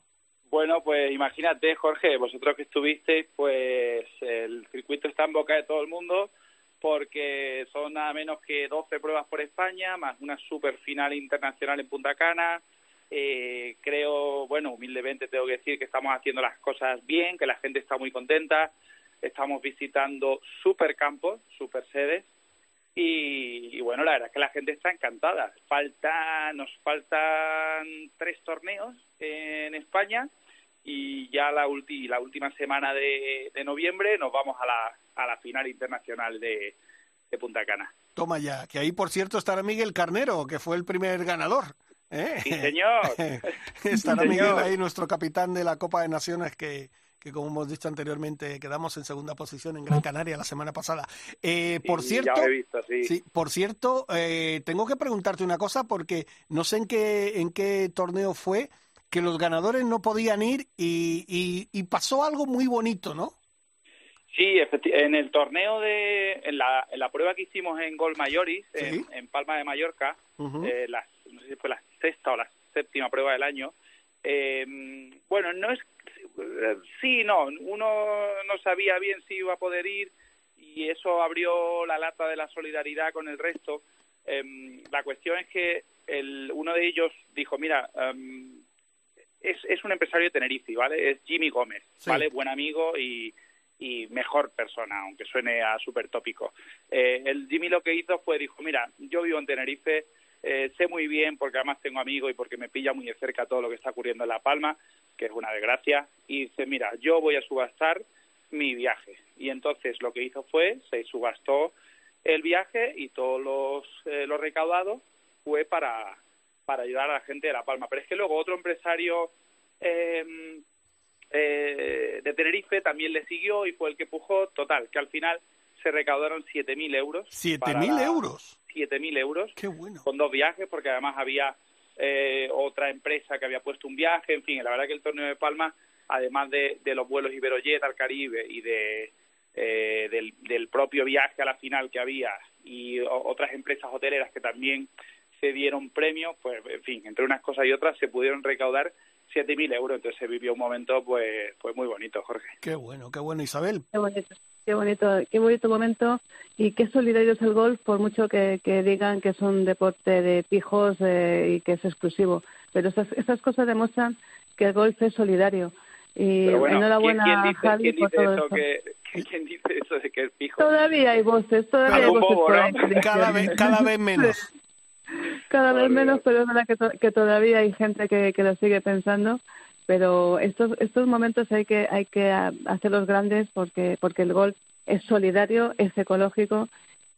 Bueno, pues imagínate, Jorge, vosotros que estuvisteis, pues el circuito está en boca de todo el mundo porque son nada menos que 12 pruebas por España, más una super final internacional en Punta Cana. Eh, creo, bueno, humildemente tengo que decir que estamos haciendo las cosas bien, que la gente está muy contenta. Estamos visitando super campos, super sedes. Y, bueno, la verdad es que la gente está encantada. Falta, nos faltan tres torneos en España y ya la, la última semana de, noviembre nos vamos a la, a la final internacional de, Punta Cana. Toma ya, que ahí por cierto estará Miguel Carnero, que fue el primer ganador. ¿eh? Sí, señor. estará Miguel ahí, nuestro capitán de la Copa de Naciones, que, que como hemos dicho anteriormente, quedamos en segunda posición en Gran Canaria la semana pasada. Eh, por cierto, sí. por cierto, eh, tengo que preguntarte una cosa porque no sé en qué en qué torneo fue que los ganadores no podían ir y, y pasó algo muy bonito, ¿no? Sí, en el torneo de, en la, en la prueba que hicimos en Gol Mayoris, en, Palma de Mallorca, eh, no sé si fue la sexta o la séptima prueba del año, eh, bueno, no es, sí, no, uno no sabía bien si iba a poder ir y eso abrió la lata de la solidaridad con el resto. Eh, la cuestión es que el, uno de ellos dijo, mira, em, es, es un empresario de Tenerife, ¿vale? Es Jimmy Gómez, ¿vale? Buen amigo y y mejor persona, aunque suene a súper tópico. Eh, el Jimmy lo que hizo fue, dijo, mira, yo vivo en Tenerife, eh, sé muy bien, porque además tengo amigos y porque me pilla muy de cerca todo lo que está ocurriendo en La Palma, que es una desgracia, y dice, mira, yo voy a subastar mi viaje. Y entonces lo que hizo fue, se subastó el viaje y todos los, eh, los recaudados fue para, para ayudar a la gente de La Palma. Pero es que luego otro empresario eh, eh, de Tenerife también le siguió y fue el que pujó. Total, que al final se recaudaron 7.000 euros. ¿7.000 euros? 7.000 euros. Qué bueno. Con dos viajes, porque además había eh, otra empresa que había puesto un viaje. En fin, la verdad que el torneo de Palma, además de, los vuelos Iberojet al Caribe y de eh, del, del propio viaje a la final que había y otras empresas hoteleras que también se dieron premios, pues en fin, entre unas cosas y otras se pudieron recaudar 7.000 euros, entonces se vivió un momento pues pues muy bonito, Jorge. Qué bueno, qué bueno, Isabel. Qué bonito. Qué bonito, qué bonito momento y qué solidario es el golf, por mucho que, digan que es un deporte de pijos eh, y que es exclusivo. Pero estas, estas cosas demuestran que el golf es solidario. Y enhorabuena ¿quién, dice, Javi por todo eso. Que, ¿Quién dice eso de que es pijo? Todavía hay voces, todavía hay voces. Cada, vez, cada vez menos. Cada vez menos, pero es verdad que, que todavía hay gente que, que lo sigue pensando pero estos estos momentos hay que hay que hacerlos grandes porque porque el golf es solidario, es ecológico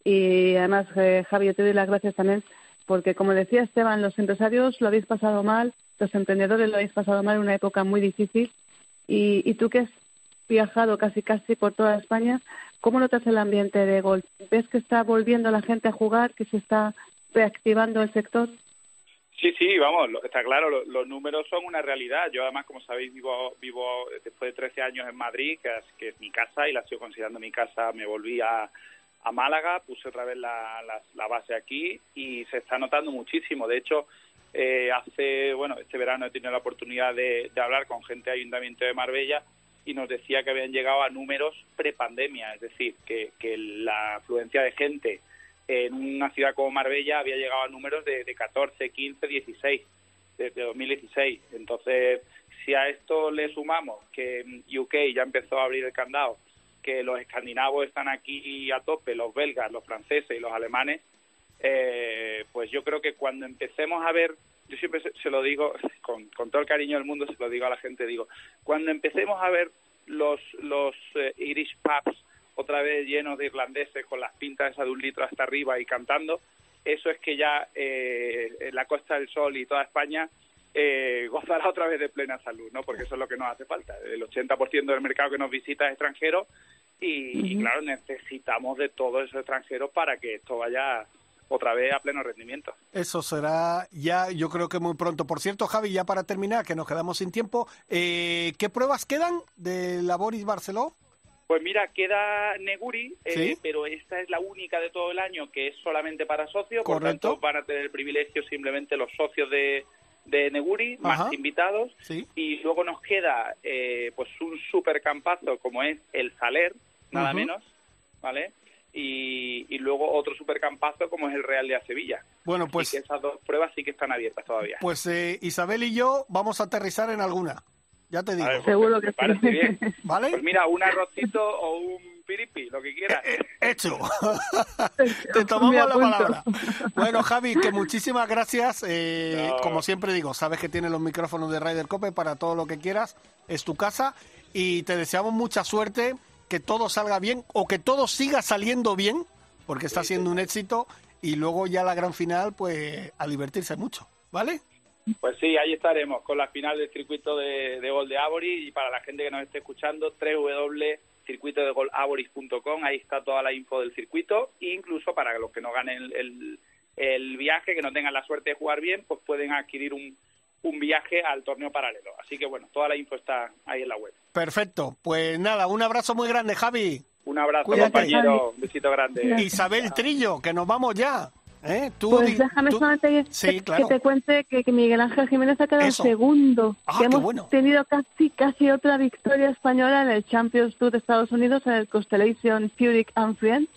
y además eh, Javi yo te doy las gracias también porque como decía Esteban los empresarios lo habéis pasado mal, los emprendedores lo habéis pasado mal en una época muy difícil y, y tú que has viajado casi casi por toda España, ¿cómo notas el ambiente de golf? ¿Ves que está volviendo la gente a jugar, que se está reactivando el sector? Sí, sí, vamos, está claro, los, números son una realidad. Yo además, como sabéis, vivo, vivo después de 13 años en Madrid, que es, mi casa y la sigo considerando mi casa. Me volví a, a Málaga, puse otra vez la, base aquí y se está notando muchísimo. De hecho, eh, hace, bueno, este verano he tenido la oportunidad de, de hablar con gente del Ayuntamiento de Marbella y nos decía que habían llegado a números prepandemia, es decir, que, que la afluencia de gente en una ciudad como Marbella había llegado a números de, de 14, 15, 16 desde 2016. Entonces, si a esto le sumamos que UK ya empezó a abrir el candado, que los escandinavos están aquí a tope, los belgas, los franceses y los alemanes, eh, pues yo creo que cuando empecemos a ver, yo siempre se, lo digo con, con, todo el cariño del mundo, se lo digo a la gente, digo, cuando empecemos a ver los, los eh, Irish pubs otra vez llenos de irlandeses con las pintas esas de un litro hasta arriba y cantando, eso es que ya eh, la Costa del Sol y toda España eh, gozará otra vez de plena salud, ¿no? Porque eso es lo que nos hace falta. El 80% del mercado que nos visita es extranjero y, claro, necesitamos de todos esos extranjeros para que esto vaya otra vez a pleno rendimiento. Eso será ya, yo creo que muy pronto. Por cierto, Javi, ya para terminar, que nos quedamos sin tiempo, eh, ¿qué pruebas quedan de la Boris Barceló? Pues mira, queda Neguri, eh, pero esta es la única de todo el año que es solamente para socios, por tanto van a tener el privilegio simplemente los socios de, de Neguri, más invitados, y luego nos queda eh, pues un super campazo como es el Saler, nada menos, ¿vale? Y, y, luego otro supercampazo como es el Real de Sevilla. Bueno, pues esas dos pruebas sí que están abiertas todavía. Pues eh, Isabel y yo vamos a aterrizar en alguna. Ya te digo. Seguro que parece bien. ¿Vale? Pues mira, un arrocito o un piripi, lo que quieras. Eh, eh, hecho. te tomamos la palabra. Bueno, Javi, que muchísimas gracias. Eh, como siempre digo, sabes que tienes los micrófonos de Ryder Cope para todo lo que quieras. Es tu casa. Y te deseamos mucha suerte, que todo salga bien o que todo siga saliendo bien, porque está siendo un éxito. Y luego ya la gran final, pues a divertirse mucho. ¿Vale? Pues sí, ahí estaremos con la final del circuito de, de gol de Aboris y para la gente que nos esté escuchando, www.circuitodegolaboris.com, ahí está toda la info del circuito e incluso para los que no ganen el, el, viaje, que no tengan la suerte de jugar bien, pues pueden adquirir un, un viaje al torneo paralelo. Así que bueno, toda la info está ahí en la web. Perfecto, pues nada, un abrazo muy grande, Javi. Un abrazo, compañero, un besito grande. Isabel Trillo, que nos vamos ya. ¿Eh? pues déjame solamente que, te cuente que, Miguel Ángel Jiménez ha quedado segundo. Ah, que hemos tenido casi casi otra victoria española en el Champions Tour de Estados Unidos, en el Constellation Fury and Friend,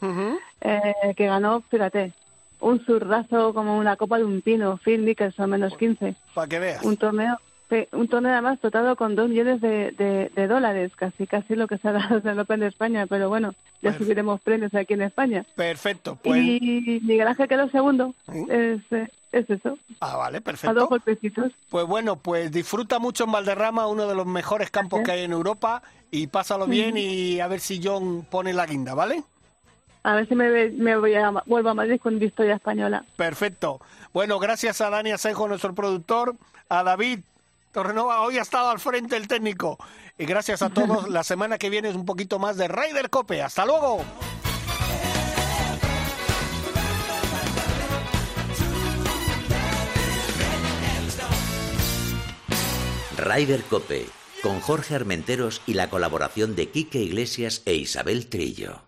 eh, que ganó, fíjate, un zurrazo como una copa de un pino, Phil Mickelson, menos 15. Para que veas. Un torneo un torneo además dotado con dos millones de, de, dólares, casi casi lo que se ha dado en el Open de España, pero bueno, ya subiremos premios aquí en España. Perfecto. Pues... Y Miguel Ángel quedó segundo. Es, es, eso. Ah, vale, perfecto. A dos golpecitos. Pues bueno, pues disfruta mucho en Valderrama, uno de los mejores campos que hay en Europa, y pásalo bien y a ver si John pone la guinda, ¿vale? A ver si me, me voy a, vuelvo a Madrid con historia española. Perfecto. Bueno, gracias a Dani Asenjo, nuestro productor, a David Torrenova hoy ha estado al frente el técnico. Y gracias a todos. La semana que viene es un poquito más de Ryder Cope. ¡Hasta luego! Ryder Cope con Jorge Armenteros y la colaboración de Quique Iglesias e Isabel Trillo.